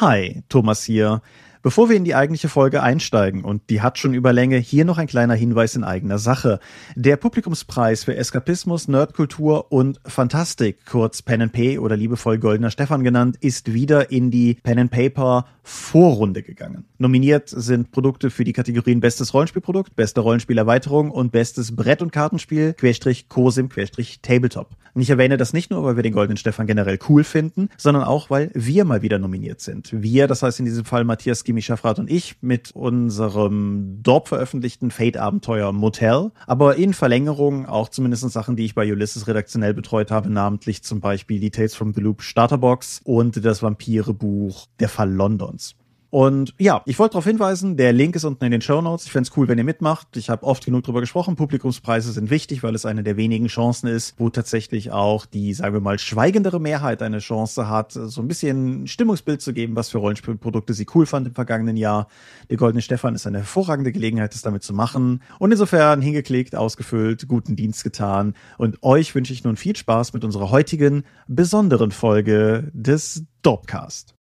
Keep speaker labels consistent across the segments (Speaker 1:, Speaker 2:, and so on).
Speaker 1: Hi, Thomas hier. Bevor wir in die eigentliche Folge einsteigen, und die hat schon Überlänge, hier noch ein kleiner Hinweis in eigener Sache. Der Publikumspreis für Eskapismus, Nerdkultur und Fantastik, kurz Pen and Pay oder liebevoll Goldener Stefan genannt, ist wieder in die Pen and Paper Vorrunde gegangen. Nominiert sind Produkte für die Kategorien Bestes Rollenspielprodukt, Beste Rollenspielerweiterung und Bestes Brett- und Kartenspiel, Querstrich COSIM, Querstrich Tabletop. Und ich erwähne das nicht nur, weil wir den Goldenen Stefan generell cool finden, sondern auch, weil wir mal wieder nominiert sind. Wir, das heißt in diesem Fall Matthias Gimi Schaffrath und ich mit unserem dort veröffentlichten Fate-Abenteuer Motel, aber in Verlängerung auch zumindest Sachen, die ich bei Ulysses redaktionell betreut habe, namentlich zum Beispiel die Tales from the Loop Starterbox und das Vampire-Buch Der Fall Londons. Und ja, ich wollte darauf hinweisen, der Link ist unten in den Show Notes. Ich fände cool, wenn ihr mitmacht. Ich habe oft genug drüber gesprochen. Publikumspreise sind wichtig, weil es eine der wenigen Chancen ist, wo tatsächlich auch die, sagen wir mal, schweigendere Mehrheit eine Chance hat, so ein bisschen Stimmungsbild zu geben, was für Rollenspielprodukte sie cool fand im vergangenen Jahr. Der Goldene Stefan ist eine hervorragende Gelegenheit, das damit zu machen. Und insofern hingeklickt, ausgefüllt, guten Dienst getan. Und euch wünsche ich nun viel Spaß mit unserer heutigen besonderen Folge des Dopcast.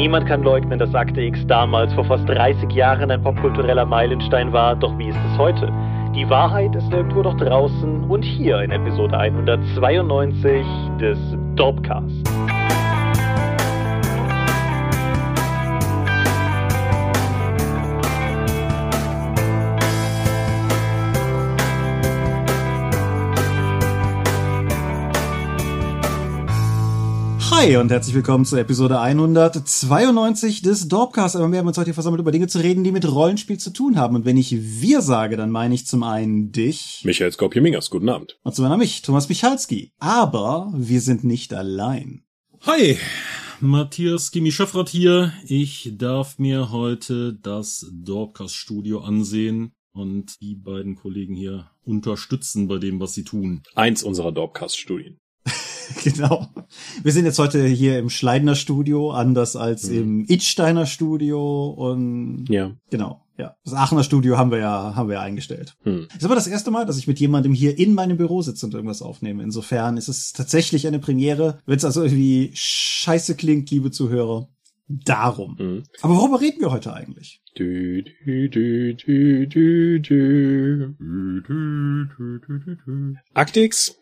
Speaker 2: Niemand kann leugnen, dass Akte X damals vor fast 30 Jahren ein popkultureller Meilenstein war, doch wie ist es heute? Die Wahrheit ist irgendwo doch draußen und hier in Episode 192 des Dorpcast.
Speaker 1: Hi und herzlich willkommen zu Episode 192 des Dorpcast. Aber wir haben uns heute hier versammelt, über Dinge zu reden, die mit Rollenspiel zu tun haben. Und wenn ich wir sage, dann meine ich zum einen dich.
Speaker 3: Michael Skopje-Mingers, guten Abend.
Speaker 1: Und zum anderen mich, Thomas Michalski. Aber wir sind nicht allein.
Speaker 4: Hi, Matthias Gimi Schöffrath hier. Ich darf mir heute das Dorpcast Studio ansehen und die beiden Kollegen hier unterstützen bei dem, was sie tun.
Speaker 3: Eins unserer Dorpcast-Studien.
Speaker 1: genau. Wir sind jetzt heute hier im Schleidner Studio, anders als mhm. im Itsteiner Studio und
Speaker 3: ja.
Speaker 1: genau. Ja, das Aachener Studio haben wir ja, haben wir ja eingestellt. Hm. Ist aber das erste Mal, dass ich mit jemandem hier in meinem Büro sitze und irgendwas aufnehme. Insofern ist es tatsächlich eine Premiere. Wenn es also irgendwie scheiße klingt, liebe Zuhörer, darum. Hm. Aber worüber reden wir heute eigentlich? Du, du, du, du, du,
Speaker 3: du. Actix,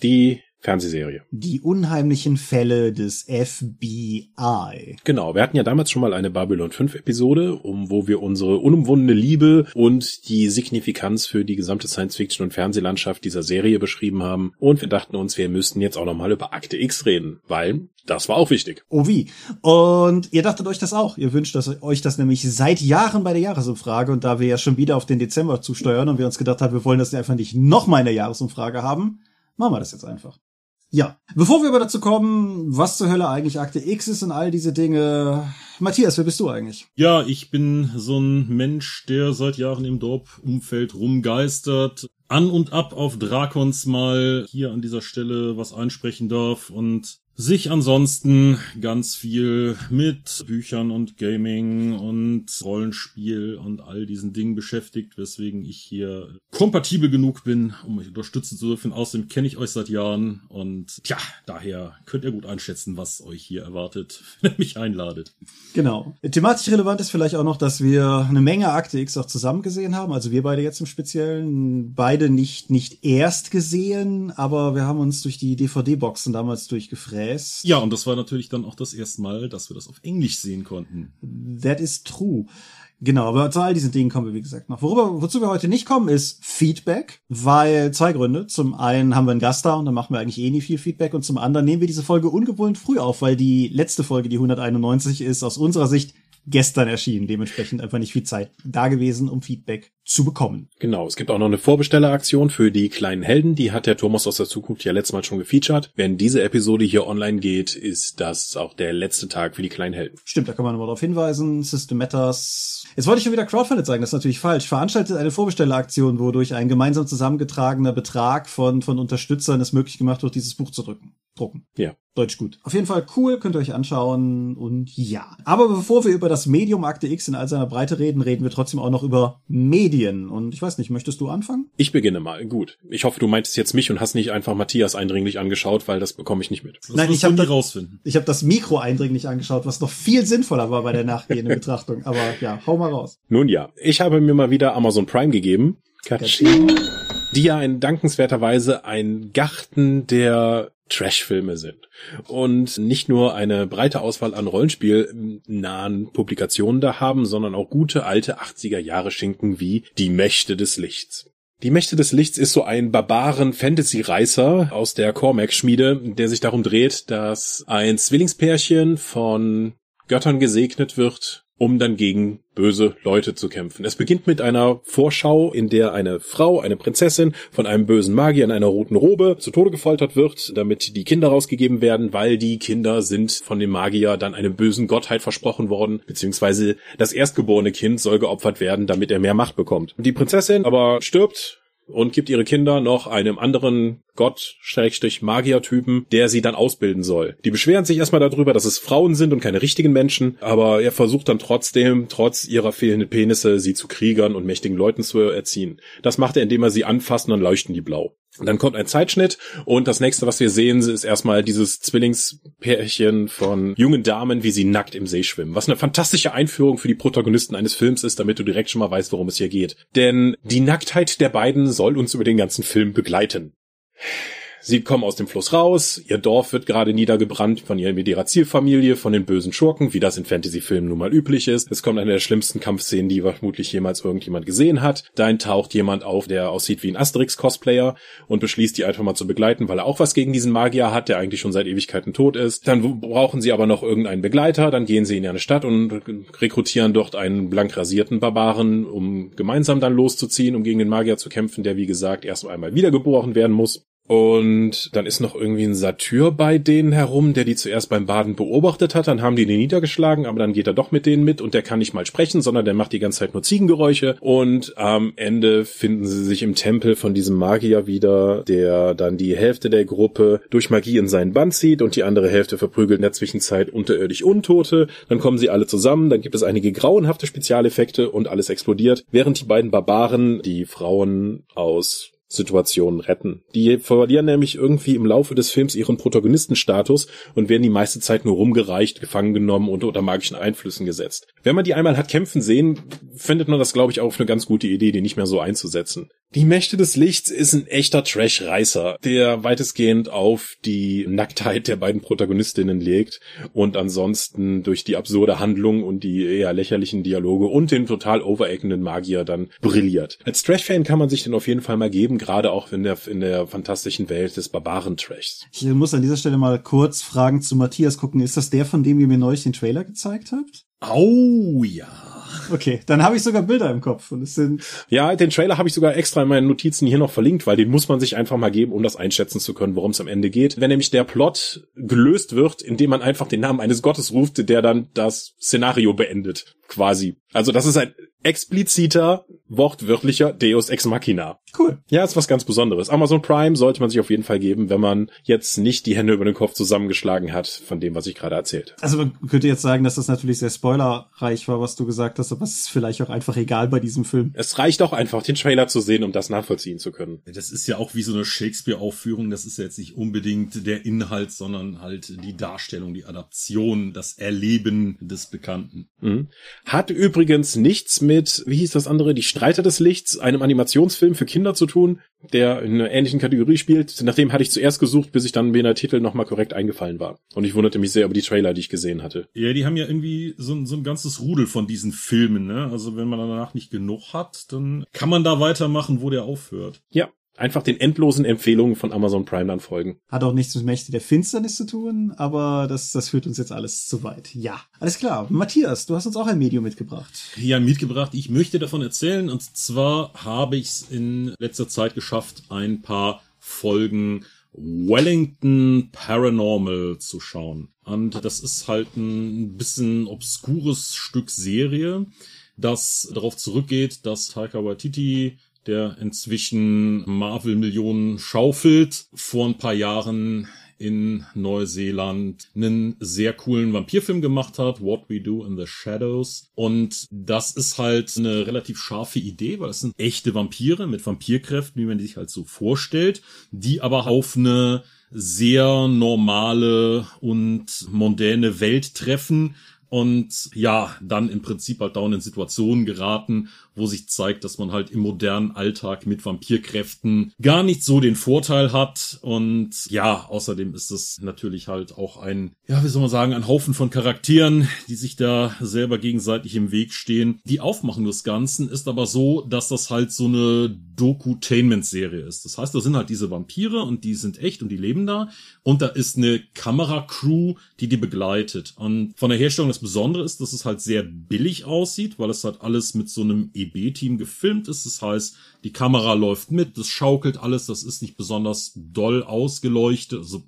Speaker 3: die Fernsehserie.
Speaker 1: Die unheimlichen Fälle des FBI.
Speaker 3: Genau, wir hatten ja damals schon mal eine Babylon 5 Episode, um wo wir unsere unumwundene Liebe und die Signifikanz für die gesamte Science-Fiction und Fernsehlandschaft dieser Serie beschrieben haben. Und wir dachten uns, wir müssten jetzt auch nochmal über Akte X reden, weil das war auch wichtig.
Speaker 1: Oh wie. Und ihr dachtet euch das auch. Ihr wünscht das, euch das nämlich seit Jahren bei der Jahresumfrage. Und da wir ja schon wieder auf den Dezember zusteuern und wir uns gedacht haben, wir wollen das einfach nicht nochmal in der Jahresumfrage haben, machen wir das jetzt einfach. Ja, bevor wir aber dazu kommen, was zur Hölle eigentlich Akte X ist und all diese Dinge. Matthias, wer bist du eigentlich?
Speaker 4: Ja, ich bin so ein Mensch, der seit Jahren im Dorp-Umfeld rumgeistert, an und ab auf Drakons mal hier an dieser Stelle was einsprechen darf und sich ansonsten ganz viel mit Büchern und Gaming und Rollenspiel und all diesen Dingen beschäftigt, weswegen ich hier kompatibel genug bin, um euch unterstützen zu dürfen. Außerdem kenne ich euch seit Jahren und tja, daher könnt ihr gut einschätzen, was euch hier erwartet, wenn ihr mich einladet.
Speaker 1: Genau. Thematisch relevant ist vielleicht auch noch, dass wir eine Menge Akte X auch zusammen gesehen haben, also wir beide jetzt im Speziellen, beide nicht, nicht erst gesehen, aber wir haben uns durch die DVD-Boxen damals durchgefräst Jazz.
Speaker 4: Ja, und das war natürlich dann auch das erste Mal, dass wir das auf Englisch sehen konnten.
Speaker 1: That is true. Genau, aber zu all diesen Dingen kommen wir, wie gesagt, noch. Worüber, wozu wir heute nicht kommen, ist Feedback, weil zwei Gründe. Zum einen haben wir einen Gast da und dann machen wir eigentlich eh nie viel Feedback und zum anderen nehmen wir diese Folge ungewohnt früh auf, weil die letzte Folge, die 191 ist, aus unserer Sicht gestern erschienen. Dementsprechend einfach nicht viel Zeit da gewesen, um Feedback zu bekommen.
Speaker 3: Genau, es gibt auch noch eine Vorbestelleraktion für die kleinen Helden. Die hat der Thomas aus der Zukunft ja letztes Mal schon gefeatured. Wenn diese Episode hier online geht, ist das auch der letzte Tag für die kleinen Helden.
Speaker 1: Stimmt, da kann man nochmal darauf hinweisen. System Matters. Jetzt wollte ich schon wieder Crowdfunded sagen, das ist natürlich falsch. Veranstaltet eine Vorbestelleraktion, wodurch ein gemeinsam zusammengetragener Betrag von, von Unterstützern es möglich gemacht wird, dieses Buch zu drücken. Drucken.
Speaker 3: Ja.
Speaker 1: Deutsch gut. Auf jeden Fall cool, könnt ihr euch anschauen und ja. Aber bevor wir über das Medium Akte X in all seiner Breite reden, reden wir trotzdem auch noch über Medien Medien. Und ich weiß nicht, möchtest du anfangen?
Speaker 3: Ich beginne mal. Gut. Ich hoffe, du meintest jetzt mich und hast nicht einfach Matthias eindringlich angeschaut, weil das bekomme ich nicht mit.
Speaker 4: Das
Speaker 1: Nein, ich
Speaker 4: du
Speaker 1: hab
Speaker 4: nie
Speaker 1: das-
Speaker 4: rausfinden.
Speaker 1: Ich habe das Mikro eindringlich angeschaut, was noch viel sinnvoller war bei der nachgehenden Betrachtung. Aber ja, hau mal raus.
Speaker 3: Nun ja, ich habe mir mal wieder Amazon Prime gegeben. Katsching. Die ja in dankenswerterweise ein Garten der Trash-Filme sind. Und nicht nur eine breite Auswahl an rollenspielnahen Publikationen da haben, sondern auch gute alte 80er Jahre Schinken wie Die Mächte des Lichts. Die Mächte des Lichts ist so ein barbaren Fantasy-Reißer aus der Cormac-Schmiede, der sich darum dreht, dass ein Zwillingspärchen von Göttern gesegnet wird, um dann gegen böse Leute zu kämpfen. Es beginnt mit einer Vorschau, in der eine Frau, eine Prinzessin, von einem bösen Magier in einer roten Robe zu Tode gefoltert wird, damit die Kinder rausgegeben werden, weil die Kinder sind von dem Magier dann einem bösen Gottheit versprochen worden, beziehungsweise das erstgeborene Kind soll geopfert werden, damit er mehr Macht bekommt. Die Prinzessin aber stirbt und gibt ihre Kinder noch einem anderen Gott, Schrägstrich Magier-Typen, der sie dann ausbilden soll. Die beschweren sich erstmal darüber, dass es Frauen sind und keine richtigen Menschen, aber er versucht dann trotzdem, trotz ihrer fehlenden Penisse, sie zu Kriegern und mächtigen Leuten zu erziehen. Das macht er, indem er sie anfasst und dann leuchten die blau. Dann kommt ein Zeitschnitt und das nächste, was wir sehen, ist erstmal dieses Zwillingspärchen von jungen Damen, wie sie nackt im See schwimmen. Was eine fantastische Einführung für die Protagonisten eines Films ist, damit du direkt schon mal weißt, worum es hier geht. Denn die Nacktheit der beiden soll uns über den ganzen Film begleiten. Sie kommen aus dem Fluss raus, ihr Dorf wird gerade niedergebrannt von ihrer Zielfamilie, von den bösen Schurken, wie das in Fantasy-Filmen nun mal üblich ist. Es kommt eine der schlimmsten Kampfszenen, die vermutlich jemals irgendjemand gesehen hat. Dahin taucht jemand auf, der aussieht wie ein Asterix-Cosplayer und beschließt, die einfach mal zu begleiten, weil er auch was gegen diesen Magier hat, der eigentlich schon seit Ewigkeiten tot ist. Dann brauchen sie aber noch irgendeinen Begleiter, dann gehen sie in eine Stadt und rekrutieren dort einen blank rasierten Barbaren, um gemeinsam dann loszuziehen, um gegen den Magier zu kämpfen, der wie gesagt erst einmal wiedergeboren werden muss. Und dann ist noch irgendwie ein Satyr bei denen herum, der die zuerst beim Baden beobachtet hat. Dann haben die den niedergeschlagen, aber dann geht er doch mit denen mit und der kann nicht mal sprechen, sondern der macht die ganze Zeit nur Ziegengeräusche. Und am Ende finden sie sich im Tempel von diesem Magier wieder, der dann die Hälfte der Gruppe durch Magie in seinen Band zieht und die andere Hälfte verprügelt in der Zwischenzeit unterirdisch Untote. Dann kommen sie alle zusammen, dann gibt es einige grauenhafte Spezialeffekte und alles explodiert, während die beiden Barbaren die Frauen aus Situationen retten. Die verlieren nämlich irgendwie im Laufe des Films ihren Protagonistenstatus und werden die meiste Zeit nur rumgereicht, gefangen genommen und unter magischen Einflüssen gesetzt. Wenn man die einmal hat kämpfen sehen, findet man das, glaube ich, auch eine ganz gute Idee, die nicht mehr so einzusetzen. Die Mächte des Lichts ist ein echter Trash-Reißer, der weitestgehend auf die Nacktheit der beiden Protagonistinnen legt und ansonsten durch die absurde Handlung und die eher lächerlichen Dialoge und den total overactenden Magier dann brilliert. Als Trash-Fan kann man sich den auf jeden Fall mal geben, gerade auch in der, in der fantastischen Welt des Barbaren-Trashs.
Speaker 1: Ich muss an dieser Stelle mal kurz Fragen zu Matthias gucken. Ist das der, von dem ihr mir neulich den Trailer gezeigt habt?
Speaker 4: Au ja.
Speaker 1: Okay, dann habe ich sogar Bilder im Kopf und es sind
Speaker 3: Ja, den Trailer habe ich sogar extra in meinen Notizen hier noch verlinkt, weil den muss man sich einfach mal geben, um das einschätzen zu können, worum es am Ende geht. Wenn nämlich der Plot gelöst wird, indem man einfach den Namen eines Gottes ruft, der dann das Szenario beendet, quasi. Also das ist ein expliziter, wortwörtlicher Deus Ex Machina.
Speaker 1: cool.
Speaker 3: Ja, ist was ganz Besonderes. Amazon Prime sollte man sich auf jeden Fall geben, wenn man jetzt nicht die Hände über den Kopf zusammengeschlagen hat von dem, was ich gerade erzählt.
Speaker 1: Also man könnte jetzt sagen, dass das natürlich sehr spoilerreich war, was du gesagt hast, aber es ist vielleicht auch einfach egal bei diesem Film.
Speaker 3: Es reicht auch einfach, den Trailer zu sehen, um das nachvollziehen zu können.
Speaker 4: Das ist ja auch wie so eine Shakespeare-Aufführung. Das ist ja jetzt nicht unbedingt der Inhalt, sondern halt die Darstellung, die Adaption, das Erleben des Bekannten.
Speaker 3: Mhm. Hat übrigens nichts mit, wie hieß das andere, die Streiter des Lichts, einem Animationsfilm für Kinder zu tun, der in einer ähnlichen Kategorie spielt. Nachdem hatte ich zuerst gesucht, bis ich dann mir der Titel nochmal korrekt eingefallen war. Und ich wunderte mich sehr über die Trailer, die ich gesehen hatte.
Speaker 4: Ja, die haben ja irgendwie so, ein- so ein ganzes Rudel von diesen Filmen, ne? Also wenn man danach nicht genug hat, dann kann man da weitermachen, wo der aufhört.
Speaker 3: Ja, einfach den endlosen Empfehlungen von Amazon Prime dann folgen.
Speaker 1: Hat auch nichts mit Mächte der Finsternis zu tun, aber das, das führt uns jetzt alles zu weit. Ja, alles klar. Matthias, du hast uns auch ein Medium mitgebracht.
Speaker 4: Ja, mitgebracht. Ich möchte davon erzählen. Und zwar habe ich es in letzter Zeit geschafft, ein paar Folgen Wellington Paranormal zu schauen. Und das ist halt ein bisschen obskures Stück Serie, das darauf zurückgeht, dass Taika Waititi der inzwischen Marvel-Millionen schaufelt, vor ein paar Jahren in Neuseeland einen sehr coolen Vampirfilm gemacht hat, What We Do in the Shadows. Und das ist halt eine relativ scharfe Idee, weil es sind echte Vampire mit Vampirkräften, wie man die sich halt so vorstellt, die aber auf eine sehr normale und mondäne Welt treffen und ja, dann im Prinzip halt dauernd in Situationen geraten, wo sich zeigt, dass man halt im modernen Alltag mit Vampirkräften gar nicht so den Vorteil hat. Und ja, außerdem ist es natürlich halt auch ein, ja, wie soll man sagen, ein Haufen von Charakteren, die sich da selber gegenseitig im Weg stehen. Die Aufmachung des Ganzen ist aber so, dass das halt so eine Dokutainment-Serie ist. Das heißt, da sind halt diese Vampire und die sind echt und die leben da. Und da ist eine Kameracrew, die die begleitet. Und von der Herstellung das Besondere ist, dass es halt sehr billig aussieht, weil es halt alles mit so einem EB-Team gefilmt ist. Das heißt, die Kamera läuft mit, das schaukelt alles, das ist nicht besonders doll ausgeleuchtet, also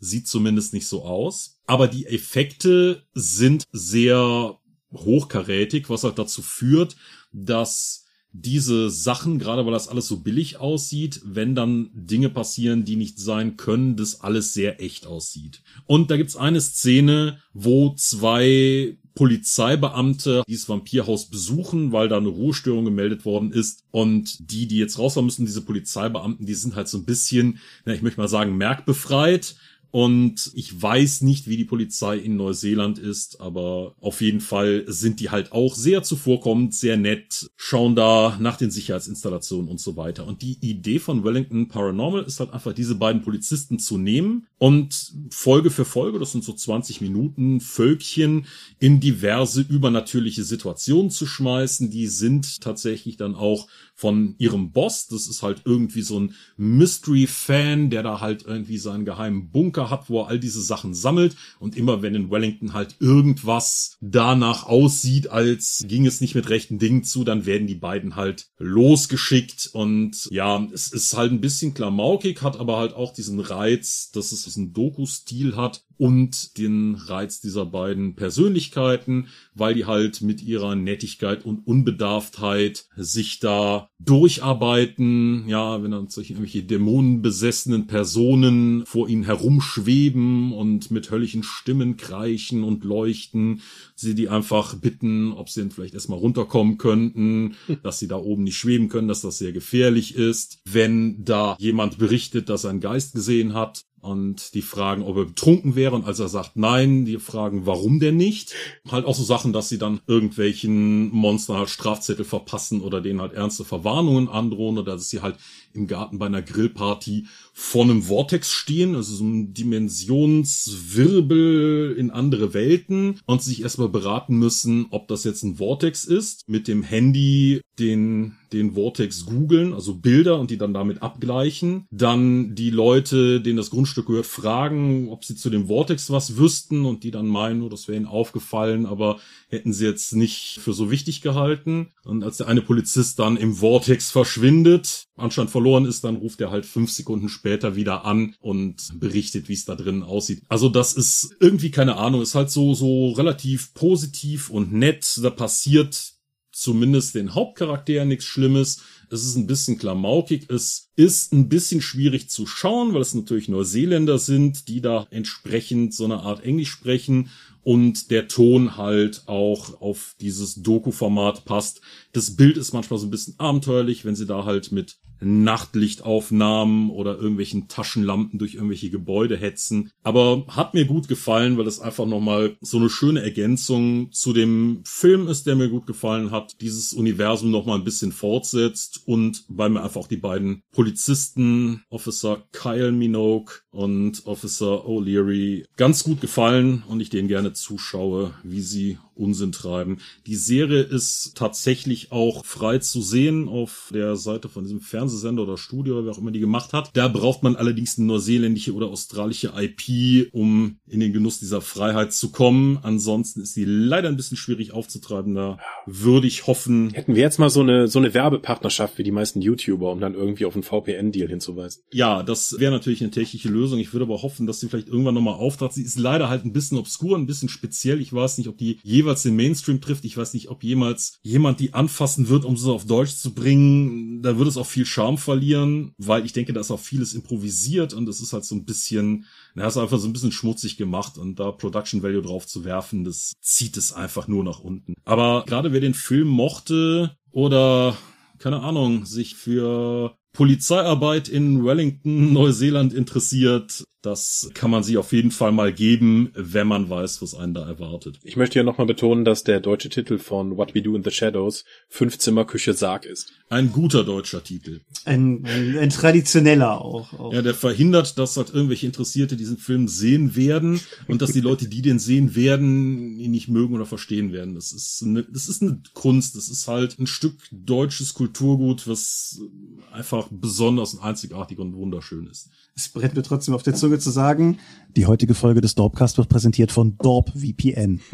Speaker 4: sieht zumindest nicht so aus. Aber die Effekte sind sehr hochkarätig, was halt dazu führt, dass diese Sachen, gerade weil das alles so billig aussieht, wenn dann Dinge passieren, die nicht sein können, das alles sehr echt aussieht. Und da gibt's eine Szene, wo zwei Polizeibeamte dieses Vampirhaus besuchen, weil da eine Ruhestörung gemeldet worden ist. Und die, die jetzt rausfahren müssen, diese Polizeibeamten, die sind halt so ein bisschen, ich möchte mal sagen, merkbefreit und ich weiß nicht, wie die Polizei in Neuseeland ist, aber auf jeden Fall sind die halt auch sehr zuvorkommend, sehr nett, schauen da nach den Sicherheitsinstallationen und so weiter. Und die Idee von Wellington Paranormal ist halt einfach, diese beiden Polizisten zu nehmen und Folge für Folge, das sind so 20 Minuten, Völkchen in diverse übernatürliche Situationen zu schmeißen. Die sind tatsächlich dann auch von ihrem Boss. Das ist halt irgendwie so ein Mystery-Fan, der da halt irgendwie seinen geheimen Bunker hat, wo er all diese Sachen sammelt. Und immer wenn in Wellington halt irgendwas danach aussieht, als ging es nicht mit rechten Dingen zu, dann werden die beiden halt losgeschickt. Und ja, es ist halt ein bisschen klamaukig, hat aber halt auch diesen Reiz, dass es diesen Doku-Stil hat und den Reiz dieser beiden Persönlichkeiten, weil die halt mit ihrer Nettigkeit und Unbedarftheit sich da durcharbeiten, ja, wenn dann solche irgendwelche dämonenbesessenen Personen vor ihnen herumschweben und mit höllischen Stimmen kreischen und leuchten, sie die einfach bitten, ob sie denn vielleicht erstmal runterkommen könnten, dass sie da oben nicht schweben können, dass das sehr gefährlich ist. Wenn da jemand berichtet, dass er einen Geist gesehen hat, und die fragen, ob er betrunken wäre. Und als er sagt nein, die fragen, warum denn nicht? Halt auch so Sachen, dass sie dann irgendwelchen Monstern halt Strafzettel verpassen oder denen halt ernste Verwarnungen androhen oder dass sie halt im Garten bei einer Grillparty vor einem Vortex stehen, also so ein Dimensionswirbel in andere Welten und sich erstmal beraten müssen, ob das jetzt ein Vortex ist, mit dem Handy den den Vortex googeln, also Bilder und die dann damit abgleichen. Dann die Leute, denen das Grundstück gehört, fragen, ob sie zu dem Vortex was wüssten und die dann meinen, oh, das wäre ihnen aufgefallen, aber hätten sie jetzt nicht für so wichtig gehalten. Und als der eine Polizist dann im Vortex verschwindet, anscheinend verloren ist, dann ruft er halt fünf Sekunden später wieder an und berichtet, wie es da drin aussieht. Also das ist irgendwie keine Ahnung, ist halt so, so relativ positiv und nett. Da passiert zumindest den Hauptcharakteren nichts Schlimmes. Es ist ein bisschen klamaukig. Es ist ein bisschen schwierig zu schauen, weil es natürlich Neuseeländer sind, die da entsprechend so eine Art Englisch sprechen und der Ton halt auch auf dieses Doku-Format passt. Das Bild ist manchmal so ein bisschen abenteuerlich, wenn sie da halt mit Nachtlichtaufnahmen oder irgendwelchen Taschenlampen durch irgendwelche Gebäude hetzen. Aber hat mir gut gefallen, weil es einfach nochmal so eine schöne Ergänzung zu dem Film ist, der mir gut gefallen hat. Dieses Universum nochmal ein bisschen fortsetzt und weil mir einfach auch die beiden Polizisten, Officer Kyle Minogue und Officer O'Leary ganz gut gefallen und ich denen gerne zuschaue, wie sie Unsinn treiben. Die Serie ist tatsächlich auch frei zu sehen auf der Seite von diesem Fernsehsender oder Studio oder wer auch immer die gemacht hat. Da braucht man allerdings eine neuseeländische oder australische IP, um in den Genuss dieser Freiheit zu kommen. Ansonsten ist die leider ein bisschen schwierig aufzutreiben. Da würde ich hoffen.
Speaker 3: Hätten wir jetzt mal so eine, so eine Werbepartnerschaft wie die meisten YouTuber, um dann irgendwie auf einen VPN-Deal hinzuweisen.
Speaker 4: Ja, das wäre natürlich eine technische Lösung. Ich würde aber hoffen, dass sie vielleicht irgendwann nochmal auftrat. Sie ist leider halt ein bisschen obskur, ein bisschen speziell. Ich weiß nicht, ob die jeweils den Mainstream trifft. Ich weiß nicht, ob jemals jemand die anfassen wird, um sie auf Deutsch zu bringen. Da würde es auch viel Charme verlieren, weil ich denke, da ist auch vieles improvisiert und es ist halt so ein bisschen, na, ist einfach so ein bisschen schmutzig gemacht und da Production Value drauf zu werfen, das zieht es einfach nur nach unten. Aber gerade wer den Film mochte oder keine Ahnung, sich für Polizeiarbeit in Wellington, Neuseeland interessiert, das kann man sich auf jeden Fall mal geben, wenn man weiß, was einen da erwartet.
Speaker 3: Ich möchte ja nochmal betonen, dass der deutsche Titel von What We Do in the Shadows Fünfzimmerküche Sarg ist.
Speaker 4: Ein guter deutscher Titel.
Speaker 1: Ein, ein, ein traditioneller auch, auch.
Speaker 4: Ja, der verhindert, dass halt irgendwelche Interessierte diesen Film sehen werden und dass die Leute, die den sehen werden, ihn nicht mögen oder verstehen werden. Das ist eine, das ist eine Kunst. Das ist halt ein Stück deutsches Kulturgut, was einfach besonders und einzigartig und wunderschön ist.
Speaker 1: Es brennt mir trotzdem auf der Zunge zu sagen, die heutige Folge des Dorpcast wird präsentiert von Dorp VPN.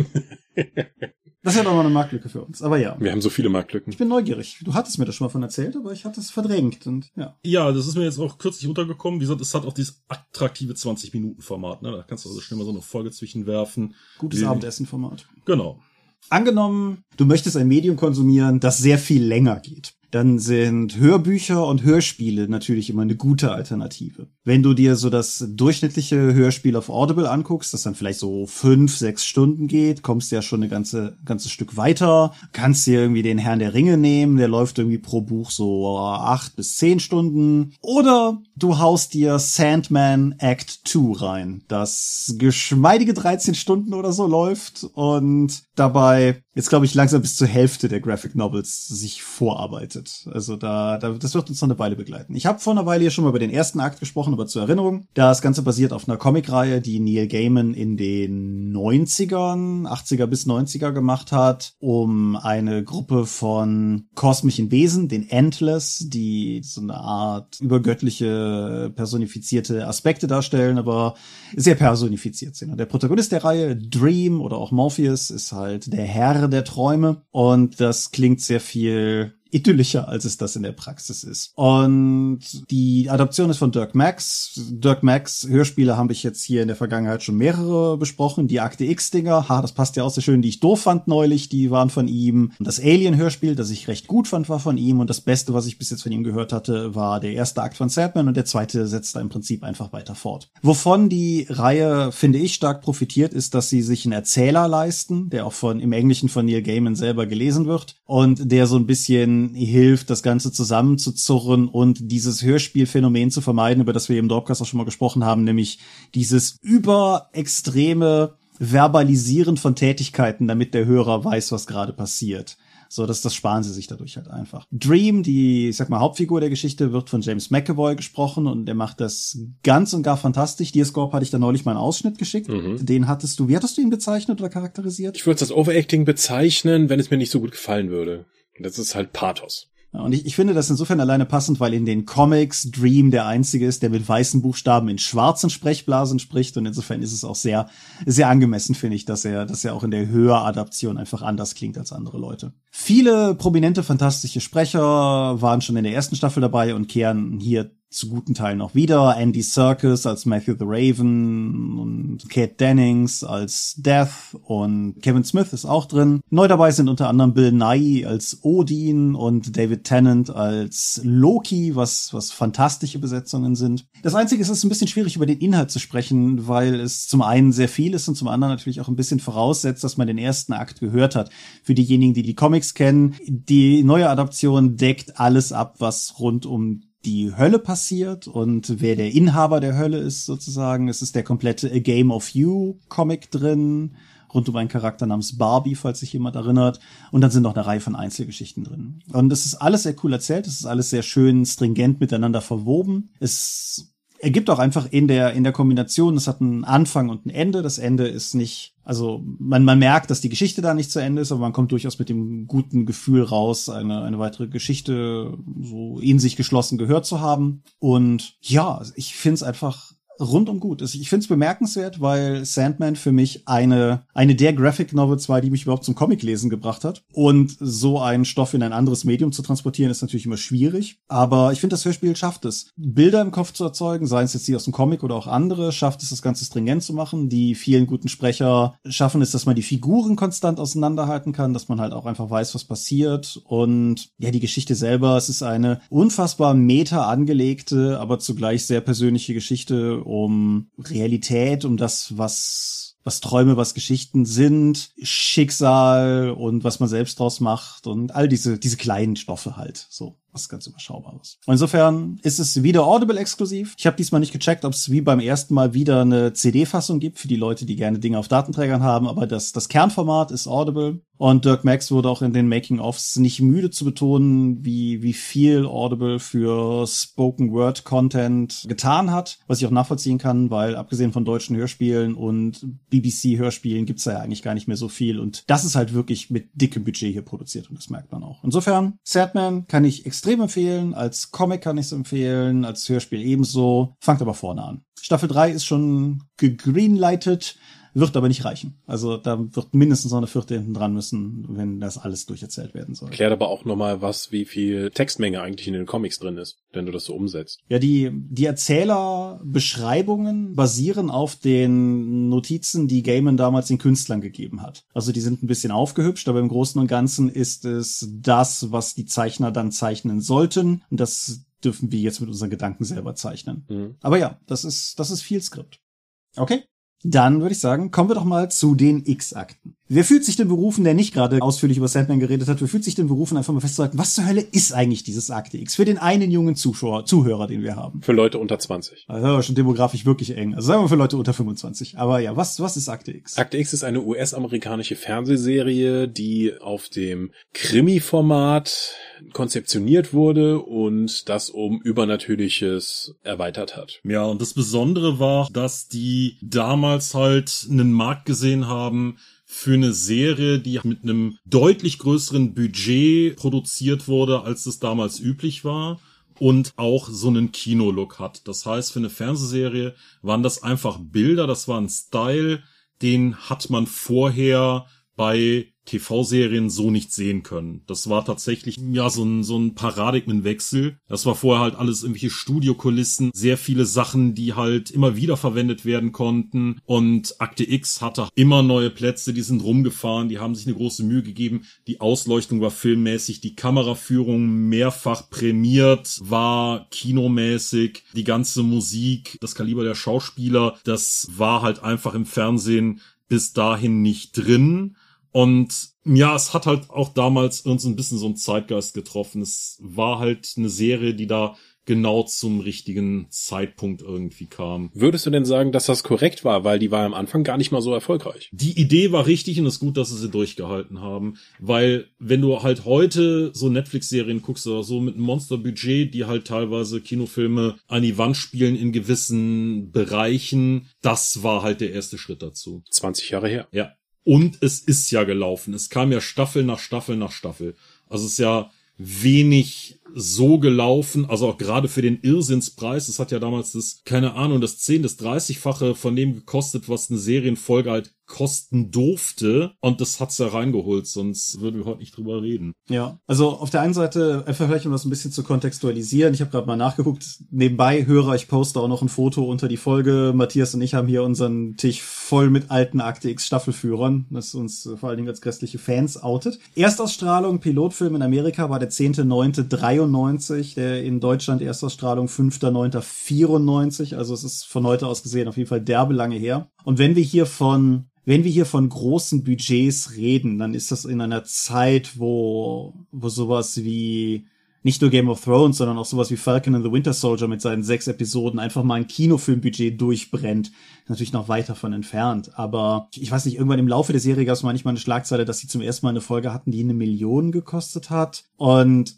Speaker 1: Das ist ja doch mal eine Marktlücke für uns. Aber ja.
Speaker 3: Wir haben so viele Marktlücken.
Speaker 1: Ich bin neugierig. Du hattest mir das schon mal von erzählt, aber ich hatte es verdrängt und ja.
Speaker 4: Ja, das ist mir jetzt auch kürzlich untergekommen. Wie gesagt, es hat auch dieses attraktive 20-Minuten-Format. Ne? Da kannst du also schnell mal so eine Folge zwischenwerfen.
Speaker 1: Gutes Abendessen-Format.
Speaker 4: Genau.
Speaker 1: Angenommen, du möchtest ein Medium konsumieren, das sehr viel länger geht. Dann sind Hörbücher und Hörspiele natürlich immer eine gute Alternative. Wenn du dir so das durchschnittliche Hörspiel auf Audible anguckst, das dann vielleicht so fünf, sechs Stunden geht, kommst du ja schon ein ganze, ganzes Stück weiter. Kannst dir irgendwie den Herrn der Ringe nehmen, der läuft irgendwie pro Buch so acht bis zehn Stunden. Oder du haust dir Sandman Act 2 rein, das geschmeidige 13 Stunden oder so läuft und dabei jetzt glaube ich langsam bis zur Hälfte der Graphic Novels sich vorarbeitet. Also da, da das wird uns noch eine Weile begleiten. Ich habe vor einer Weile hier schon mal über den ersten Akt gesprochen, aber zur Erinnerung, das Ganze basiert auf einer Comicreihe, die Neil Gaiman in den 90ern, 80er bis 90er gemacht hat, um eine Gruppe von kosmischen Wesen, den Endless, die so eine Art übergöttliche personifizierte Aspekte darstellen, aber sehr personifiziert sind. Und der Protagonist der Reihe, Dream oder auch Morpheus, ist halt der Herr der Träume und das klingt sehr viel idyllischer, als es das in der Praxis ist. Und die Adaption ist von Dirk Max. Dirk Max Hörspiele habe ich jetzt hier in der Vergangenheit schon mehrere besprochen. Die Akte X-Dinger, ha, das passt ja auch sehr schön, die ich doof fand neulich, die waren von ihm. Das Alien-Hörspiel, das ich recht gut fand, war von ihm. Und das Beste, was ich bis jetzt von ihm gehört hatte, war der erste Akt von Sandman und der zweite setzt da im Prinzip einfach weiter fort. Wovon die Reihe, finde ich, stark profitiert, ist, dass sie sich einen Erzähler leisten, der auch von im Englischen von Neil Gaiman selber gelesen wird und der so ein bisschen hilft, das Ganze zusammenzuzurren und dieses Hörspielphänomen zu vermeiden, über das wir im Dorpcast auch schon mal gesprochen haben, nämlich dieses überextreme Verbalisieren von Tätigkeiten, damit der Hörer weiß, was gerade passiert. So, das, das sparen sie sich dadurch halt einfach. Dream, die, ich sag mal, Hauptfigur der Geschichte, wird von James McAvoy gesprochen und der macht das ganz und gar fantastisch. Diascope hatte ich da neulich mal einen Ausschnitt geschickt. Den hattest du, wie hattest du ihn bezeichnet oder charakterisiert?
Speaker 3: Ich würde es als Overacting bezeichnen, wenn es mir nicht so gut gefallen würde. Das ist halt Pathos.
Speaker 1: Und ich, ich finde das insofern alleine passend, weil in den Comics Dream der einzige ist, der mit weißen Buchstaben in schwarzen Sprechblasen spricht. Und insofern ist es auch sehr, sehr angemessen, finde ich, dass er, dass er auch in der Höradaption einfach anders klingt als andere Leute. Viele prominente, fantastische Sprecher waren schon in der ersten Staffel dabei und kehren hier zu guten Teilen auch wieder. Andy Serkis als Matthew the Raven und Kate Dennings als Death und Kevin Smith ist auch drin. Neu dabei sind unter anderem Bill Nye als Odin und David Tennant als Loki, was, was fantastische Besetzungen sind. Das Einzige ist, es ist ein bisschen schwierig über den Inhalt zu sprechen, weil es zum einen sehr viel ist und zum anderen natürlich auch ein bisschen voraussetzt, dass man den ersten Akt gehört hat. Für diejenigen, die die Comics kennen, die neue Adaption deckt alles ab, was rund um die Hölle passiert und wer der Inhaber der Hölle ist sozusagen. Es ist der komplette A Game of You Comic drin, rund um einen Charakter namens Barbie, falls sich jemand erinnert. Und dann sind noch eine Reihe von Einzelgeschichten drin. Und es ist alles sehr cool erzählt, es ist alles sehr schön stringent miteinander verwoben. Es ergibt auch einfach in der, in der Kombination, es hat einen Anfang und ein Ende. Das Ende ist nicht, also man, man merkt, dass die Geschichte da nicht zu Ende ist, aber man kommt durchaus mit dem guten Gefühl raus, eine, eine weitere Geschichte so in sich geschlossen gehört zu haben. Und ja, ich finde es einfach rundum gut. Ich finde es bemerkenswert, weil Sandman für mich eine, eine der Graphic Novels war, die mich überhaupt zum Comic-Lesen gebracht hat. Und so einen Stoff in ein anderes Medium zu transportieren, ist natürlich immer schwierig. Aber ich finde, das Hörspiel schafft es, Bilder im Kopf zu erzeugen, seien es jetzt die aus dem Comic oder auch andere, schafft es, das Ganze stringent zu machen. Die vielen guten Sprecher schaffen es, dass man die Figuren konstant auseinanderhalten kann, dass man halt auch einfach weiß, was passiert. Und ja, die Geschichte selber, es ist eine unfassbar meta angelegte, aber zugleich sehr persönliche Geschichte um Realität, um das, was was Träume, was Geschichten sind, Schicksal und was man selbst draus macht und all diese, diese kleinen Stoffe halt, so was ganz überschaubares. insofern ist es wieder Audible exklusiv. Ich habe diesmal nicht gecheckt, ob es wie beim ersten Mal wieder eine CD-Fassung gibt für die Leute, die gerne Dinge auf Datenträgern haben, aber das, das Kernformat ist Audible. Und Dirk Max wurde auch in den Making-ofs nicht müde zu betonen, wie, wie viel Audible für Spoken Word Content getan hat, was ich auch nachvollziehen kann, weil abgesehen von deutschen Hörspielen und BBC Hörspielen gibt's da ja eigentlich gar nicht mehr so viel. Und das ist halt wirklich mit dickem Budget hier produziert und das merkt man auch. Insofern, Sadman kann ich extrem empfehlen, als Comic kann ich es empfehlen, als Hörspiel ebenso. Fangt aber vorne an. Staffel 3 ist schon gegreenlightet wird aber nicht reichen. Also da wird mindestens noch eine vierte hinten dran müssen, wenn das alles durcherzählt werden soll.
Speaker 3: Klärt aber auch nochmal, was, wie viel Textmenge eigentlich in den Comics drin ist, wenn du das so umsetzt.
Speaker 1: Ja, die, die Erzählerbeschreibungen basieren auf den Notizen, die Gaiman damals den Künstlern gegeben hat. Also die sind ein bisschen aufgehübscht, aber im Großen und Ganzen ist es das, was die Zeichner dann zeichnen sollten. Und das dürfen wir jetzt mit unseren Gedanken selber zeichnen. Mhm. Aber ja, das ist, das ist viel Skript. Okay? Dann würde ich sagen, kommen wir doch mal zu den X-Akten. Wer fühlt sich denn berufen, der nicht gerade ausführlich über Sandman geredet hat, wer fühlt sich denn berufen, einfach mal festzuhalten, was zur Hölle ist eigentlich dieses Akte X für den einen jungen Zuschauer, Zuhörer, den wir haben?
Speaker 3: Für Leute unter 20.
Speaker 1: Also schon demografisch wirklich eng. Also sagen wir für Leute unter 25. Aber ja, was, was ist Akte X?
Speaker 3: Akte X ist eine US-amerikanische Fernsehserie, die auf dem Krimi-Format konzeptioniert wurde und das um Übernatürliches erweitert hat.
Speaker 4: Ja, und das Besondere war, dass die damals halt einen Markt gesehen haben, für eine Serie, die mit einem deutlich größeren Budget produziert wurde, als es damals üblich war und auch so einen Kinolook hat. Das heißt, für eine Fernsehserie waren das einfach Bilder, das war ein Style, den hat man vorher bei TV-Serien so nicht sehen können. Das war tatsächlich ja so ein, so ein Paradigmenwechsel. Das war vorher halt alles irgendwelche Studiokulissen, sehr viele Sachen, die halt immer wieder verwendet werden konnten. Und Akte X hatte immer neue Plätze, die sind rumgefahren, die haben sich eine große Mühe gegeben. Die Ausleuchtung war filmmäßig, die Kameraführung mehrfach prämiert, war kinomäßig, die ganze Musik, das Kaliber der Schauspieler, das war halt einfach im Fernsehen bis dahin nicht drin. Und ja, es hat halt auch damals uns ein bisschen so einen Zeitgeist getroffen. Es war halt eine Serie, die da genau zum richtigen Zeitpunkt irgendwie kam.
Speaker 3: Würdest du denn sagen, dass das korrekt war, weil die war am Anfang gar nicht mal so erfolgreich?
Speaker 4: Die Idee war richtig und es ist gut, dass sie sie durchgehalten haben, weil wenn du halt heute so Netflix-Serien guckst oder so mit einem Monsterbudget, die halt teilweise Kinofilme an die Wand spielen in gewissen Bereichen, das war halt der erste Schritt dazu.
Speaker 3: 20 Jahre her.
Speaker 4: Ja. Und es ist ja gelaufen. Es kam ja Staffel nach Staffel nach Staffel. Also es ist ja wenig so gelaufen, also auch gerade für den Irrsinnspreis. Es hat ja damals das, keine Ahnung, das 10, das 30-fache von dem gekostet, was eine Serienfolge halt kosten durfte. Und das hat's ja reingeholt, sonst würden wir heute nicht drüber reden.
Speaker 1: Ja, also auf der einen Seite, vielleicht um das ein bisschen zu kontextualisieren. Ich habe gerade mal nachgeguckt. Nebenbei höre ich poste auch noch ein Foto unter die Folge. Matthias und ich haben hier unseren Tisch voll mit alten Akte X Staffelführern, das uns vor allen Dingen als christliche Fans outet. Erstausstrahlung Pilotfilm in Amerika war der 10.9.93, der in Deutschland Erstausstrahlung 5.9.94. Also es ist von heute aus gesehen auf jeden Fall derbe lange her. Und wenn wir hier von wenn wir hier von großen Budgets reden, dann ist das in einer Zeit, wo, wo sowas wie nicht nur Game of Thrones, sondern auch sowas wie Falcon and the Winter Soldier mit seinen sechs Episoden einfach mal ein Kinofilmbudget durchbrennt. Natürlich noch weit davon entfernt. Aber ich weiß nicht, irgendwann im Laufe der Serie gab es manchmal eine Schlagzeile, dass sie zum ersten Mal eine Folge hatten, die eine Million gekostet hat. Und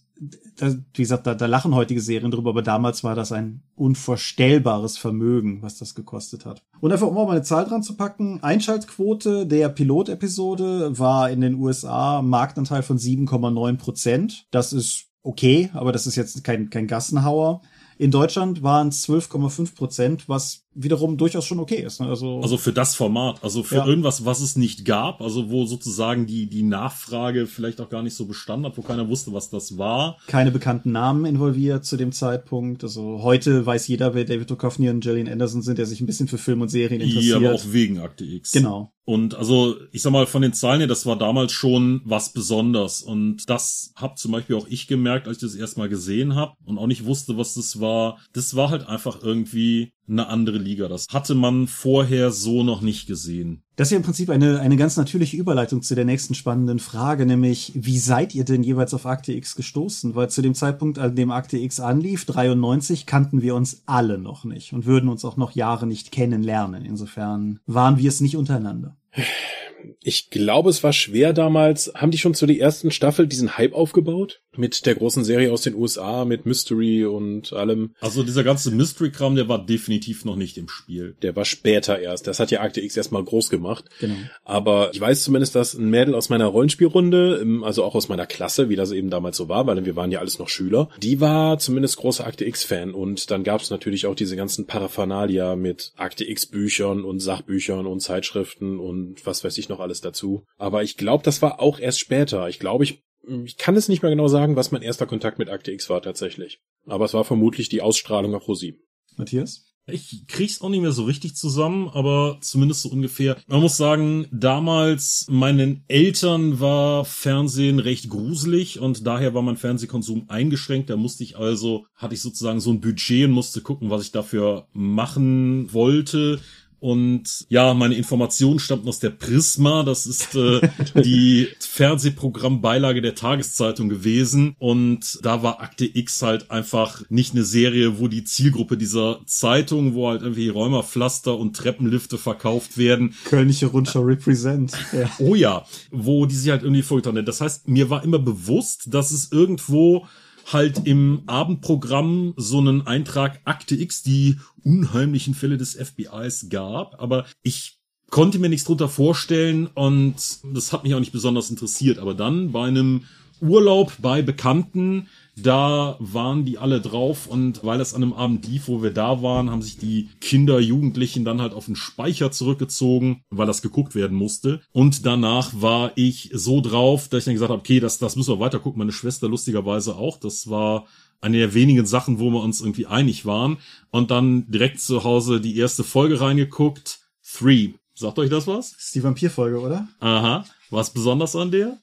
Speaker 1: da, wie gesagt, da, da lachen heutige Serien drüber, aber damals war das ein unvorstellbares Vermögen, was das gekostet hat. Und einfach, um auch mal eine Zahl dran zu packen, Einschaltquote der Pilotepisode war in den USA Marktanteil von 7,9 Prozent. Das ist okay, aber das ist jetzt kein, kein Gassenhauer. In Deutschland waren es 12,5 Prozent, was wiederum durchaus schon okay ist. Ne? Also,
Speaker 4: also für das Format, also für ja. irgendwas, was es nicht gab, also wo sozusagen die, die Nachfrage vielleicht auch gar nicht so bestanden hat, wo keiner wusste, was das war.
Speaker 1: Keine bekannten Namen involviert zu dem Zeitpunkt. Also heute weiß jeder, wer David Duchovny und Gillian Anderson sind, der sich ein bisschen für Film und Serien interessiert.
Speaker 4: Ja, aber auch wegen Akte X.
Speaker 1: Genau.
Speaker 4: Und also, ich sag mal, von den Zahlen her, das war damals schon was Besonderes. Und das hab zum Beispiel auch ich gemerkt, als ich das erstmal gesehen habe und auch nicht wusste, was das war. Das war halt einfach irgendwie eine andere Liga. Das hatte man vorher so noch nicht gesehen.
Speaker 1: Das ist ja im Prinzip eine, eine ganz natürliche Überleitung zu der nächsten spannenden Frage, nämlich wie seid ihr denn jeweils auf Akte X gestoßen? Weil zu dem Zeitpunkt, an dem Akte X anlief, 93, kannten wir uns alle noch nicht und würden uns auch noch Jahre nicht kennenlernen. Insofern waren wir es nicht untereinander.
Speaker 3: Ich glaube, es war schwer damals. Haben die schon zu der ersten Staffel diesen Hype aufgebaut? Mit der großen Serie aus den USA, mit Mystery und allem.
Speaker 4: Also dieser ganze Mystery-Kram, der war definitiv noch nicht im Spiel.
Speaker 3: Der war später erst. Das hat ja Akte X erstmal groß gemacht.
Speaker 1: Genau.
Speaker 3: Aber ich weiß zumindest, dass ein Mädel aus meiner Rollenspielrunde, also auch aus meiner Klasse, wie das eben damals so war, weil wir waren ja alles noch Schüler, die war zumindest großer Akte X-Fan. Und dann gab es natürlich auch diese ganzen Paraphernalia mit Akte X-Büchern und Sachbüchern und Zeitschriften und was weiß ich noch alles dazu. Aber ich glaube, das war auch erst später. Ich glaube, ich ich kann es nicht mehr genau sagen, was mein erster Kontakt mit Akte X war tatsächlich. Aber es war vermutlich die Ausstrahlung auf Rosi.
Speaker 1: Matthias?
Speaker 4: Ich krieg's auch nicht mehr so richtig zusammen, aber zumindest so ungefähr. Man muss sagen, damals meinen Eltern war Fernsehen recht gruselig und daher war mein Fernsehkonsum eingeschränkt. Da musste ich also, hatte ich sozusagen so ein Budget und musste gucken, was ich dafür machen wollte. Und ja, meine Informationen stammten aus der Prisma. Das ist äh, die Fernsehprogrammbeilage der Tageszeitung gewesen. Und da war Akte X halt einfach nicht eine Serie, wo die Zielgruppe dieser Zeitung, wo halt irgendwie Räumerpflaster und Treppenlifte verkauft werden.
Speaker 1: Kölnische Rundschau represent.
Speaker 4: Ja. Oh ja, wo die sich halt irgendwie folgt haben. Das heißt, mir war immer bewusst, dass es irgendwo halt im Abendprogramm so einen Eintrag Akte X, die unheimlichen Fälle des FBIs gab, aber ich konnte mir nichts drunter vorstellen und das hat mich auch nicht besonders interessiert. Aber dann bei einem Urlaub bei Bekannten da waren die alle drauf und weil das an einem Abend lief, wo wir da waren, haben sich die Kinder, Jugendlichen dann halt auf den Speicher zurückgezogen, weil das geguckt werden musste. Und danach war ich so drauf, dass ich dann gesagt habe, okay, das, das müssen wir weiter gucken. Meine Schwester lustigerweise auch. Das war eine der wenigen Sachen, wo wir uns irgendwie einig waren. Und dann direkt zu Hause die erste Folge reingeguckt. Three. Sagt euch das was? Das
Speaker 1: ist die Vampirfolge, oder?
Speaker 4: Aha. Was besonders an der?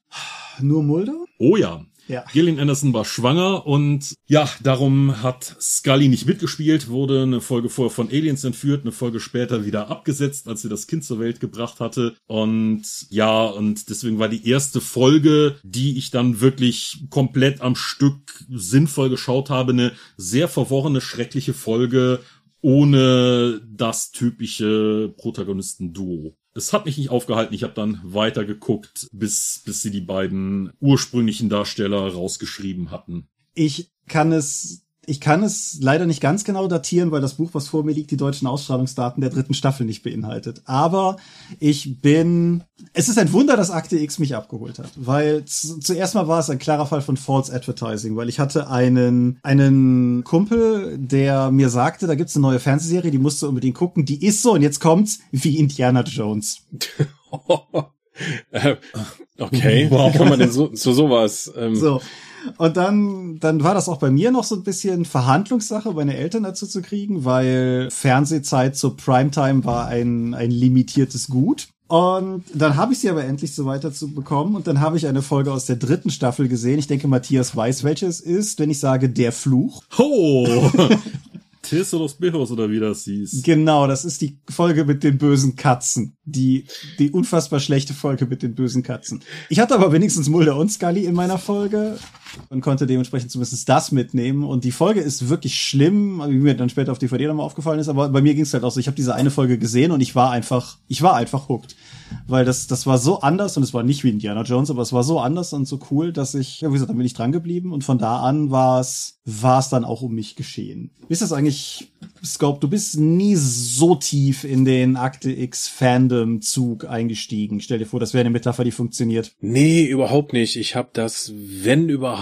Speaker 1: Nur Mulder?
Speaker 4: Oh ja. Ja. Gillian Anderson war schwanger und ja, darum hat Scully nicht mitgespielt, wurde eine Folge vorher von Aliens entführt, eine Folge später wieder abgesetzt, als sie das Kind zur Welt gebracht hatte. Und ja, und deswegen war die erste Folge, die ich dann wirklich komplett am Stück sinnvoll geschaut habe, eine sehr verworrene, schreckliche Folge ohne das typische Protagonisten-Duo es hat mich nicht aufgehalten. Ich habe dann weiter geguckt, bis, bis sie die beiden ursprünglichen Darsteller rausgeschrieben hatten.
Speaker 1: Ich kann es ich kann es leider nicht ganz genau datieren, weil das Buch, was vor mir liegt, die deutschen Ausstrahlungsdaten der dritten Staffel nicht beinhaltet. Aber ich bin, es ist ein Wunder, dass Akte X mich abgeholt hat, weil zuerst mal war es ein klarer Fall von False Advertising, weil ich hatte einen, einen Kumpel, der mir sagte, da gibt's eine neue Fernsehserie, die musst du unbedingt gucken, die ist so und jetzt kommt's wie Indiana Jones.
Speaker 3: Äh, okay, wow. wie kann man denn so, so sowas?
Speaker 1: Ähm so, und dann, dann war das auch bei mir noch so ein bisschen Verhandlungssache, meine Eltern dazu zu kriegen, weil Fernsehzeit zur Primetime war ein, ein limitiertes Gut. Und dann habe ich sie aber endlich so weiter zu bekommen und dann habe ich eine Folge aus der dritten Staffel gesehen. Ich denke, Matthias weiß, welches ist, wenn ich sage der Fluch.
Speaker 4: Oh! Tesoros Bejos oder wie das hieß.
Speaker 1: Genau, das ist die Folge mit den bösen Katzen. Die, die unfassbar schlechte Folge mit den bösen Katzen. Ich hatte aber wenigstens Mulder und Scully in meiner Folge und konnte dementsprechend zumindest das mitnehmen. Und die Folge ist wirklich schlimm, wie mir dann später auf DVD nochmal aufgefallen ist. Aber bei mir ging es halt auch so, ich habe diese eine Folge gesehen und ich war einfach, ich war einfach hooked weil das, das war so anders und es war nicht wie Indiana Jones, aber es war so anders und so cool, dass ich, ja, wie gesagt, dann bin ich dran geblieben und von da an war es, war es dann auch um mich geschehen. Wie ist das eigentlich Scope, du bist nie so tief in den Akte X Fandom Zug eingestiegen. Stell dir vor, das wäre eine Metapher, die funktioniert.
Speaker 3: Nee, überhaupt nicht. Ich habe das, wenn überhaupt,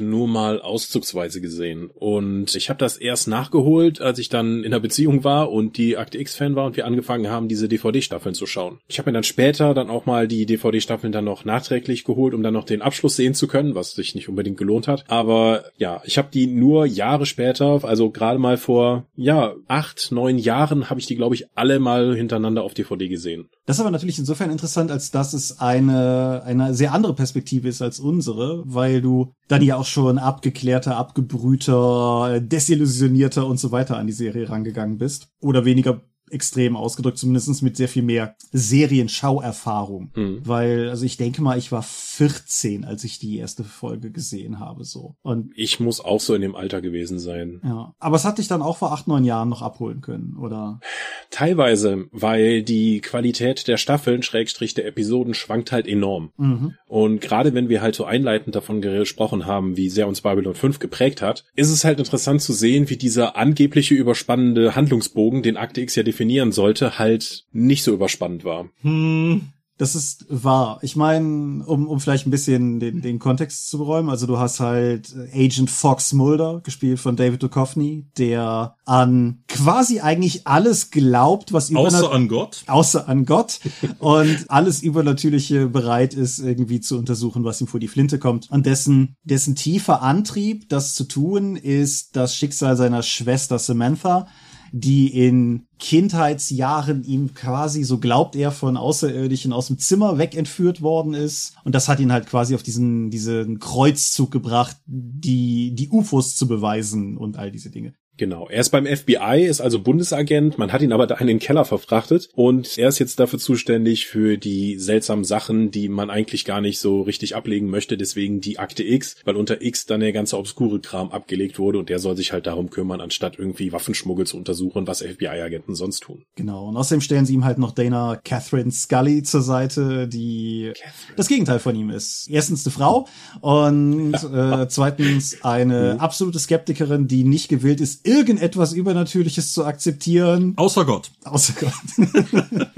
Speaker 3: nur mal auszugsweise gesehen. Und ich habe das erst nachgeholt, als ich dann in der Beziehung war und die Akte X Fan war und wir angefangen haben, diese DVD-Staffeln zu schauen. Ich habe mir dann später dann auch mal die DVD-Staffeln dann noch nachträglich geholt, um dann noch den Abschluss sehen zu können, was sich nicht unbedingt gelohnt hat. Aber ja, ich habe die nur Jahre später, also gerade mal vor, ja, acht, neun Jahren habe ich die, glaube ich, alle mal hintereinander auf DVD gesehen.
Speaker 1: Das ist aber natürlich insofern interessant, als dass es eine, eine sehr andere Perspektive ist als unsere, weil du dann ja auch schon abgeklärter, abgebrühter, desillusionierter und so weiter an die Serie rangegangen bist. Oder weniger extrem ausgedrückt, zumindest mit sehr viel mehr Serienschauerfahrung. Mhm. Weil, also ich denke mal, ich war 14, als ich die erste Folge gesehen habe, so.
Speaker 3: Und ich muss auch so in dem Alter gewesen sein.
Speaker 1: Ja. Aber es hat dich dann auch vor acht, neun Jahren noch abholen können, oder?
Speaker 3: Teilweise, weil die Qualität der Staffeln, Schrägstrich der Episoden schwankt halt enorm. Mhm. Und gerade wenn wir halt so einleitend davon gesprochen haben, wie sehr uns Babylon 5 geprägt hat, ist es halt interessant zu sehen, wie dieser angebliche überspannende Handlungsbogen, den Akte X ja definieren sollte, halt nicht so überspannend war.
Speaker 1: Hm. Das ist wahr. Ich meine, um, um vielleicht ein bisschen den, den Kontext zu beräumen, also du hast halt Agent Fox Mulder, gespielt von David Duchovny, der an quasi eigentlich alles glaubt, was
Speaker 4: über Außer an Gott.
Speaker 1: Außer an Gott. und alles Übernatürliche bereit ist, irgendwie zu untersuchen, was ihm vor die Flinte kommt. Und dessen, dessen tiefer Antrieb, das zu tun, ist das Schicksal seiner Schwester Samantha, die in Kindheitsjahren ihm quasi, so glaubt er, von Außerirdischen aus dem Zimmer wegentführt worden ist. Und das hat ihn halt quasi auf diesen, diesen Kreuzzug gebracht, die, die UFOs zu beweisen und all diese Dinge.
Speaker 3: Genau. Er ist beim FBI, ist also Bundesagent. Man hat ihn aber da in den Keller verfrachtet und er ist jetzt dafür zuständig für die seltsamen Sachen, die man eigentlich gar nicht so richtig ablegen möchte. Deswegen die Akte X, weil unter X dann der ganze obskure Kram abgelegt wurde und der soll sich halt darum kümmern, anstatt irgendwie Waffenschmuggel zu untersuchen, was FBI-Agenten sonst tun.
Speaker 1: Genau. Und außerdem stellen sie ihm halt noch Dana Catherine Scully zur Seite, die Catherine. das Gegenteil von ihm ist. Erstens eine Frau und äh, zweitens eine mhm. absolute Skeptikerin, die nicht gewillt ist, irgendetwas Übernatürliches zu akzeptieren.
Speaker 4: Außer Gott.
Speaker 1: Außer Gott.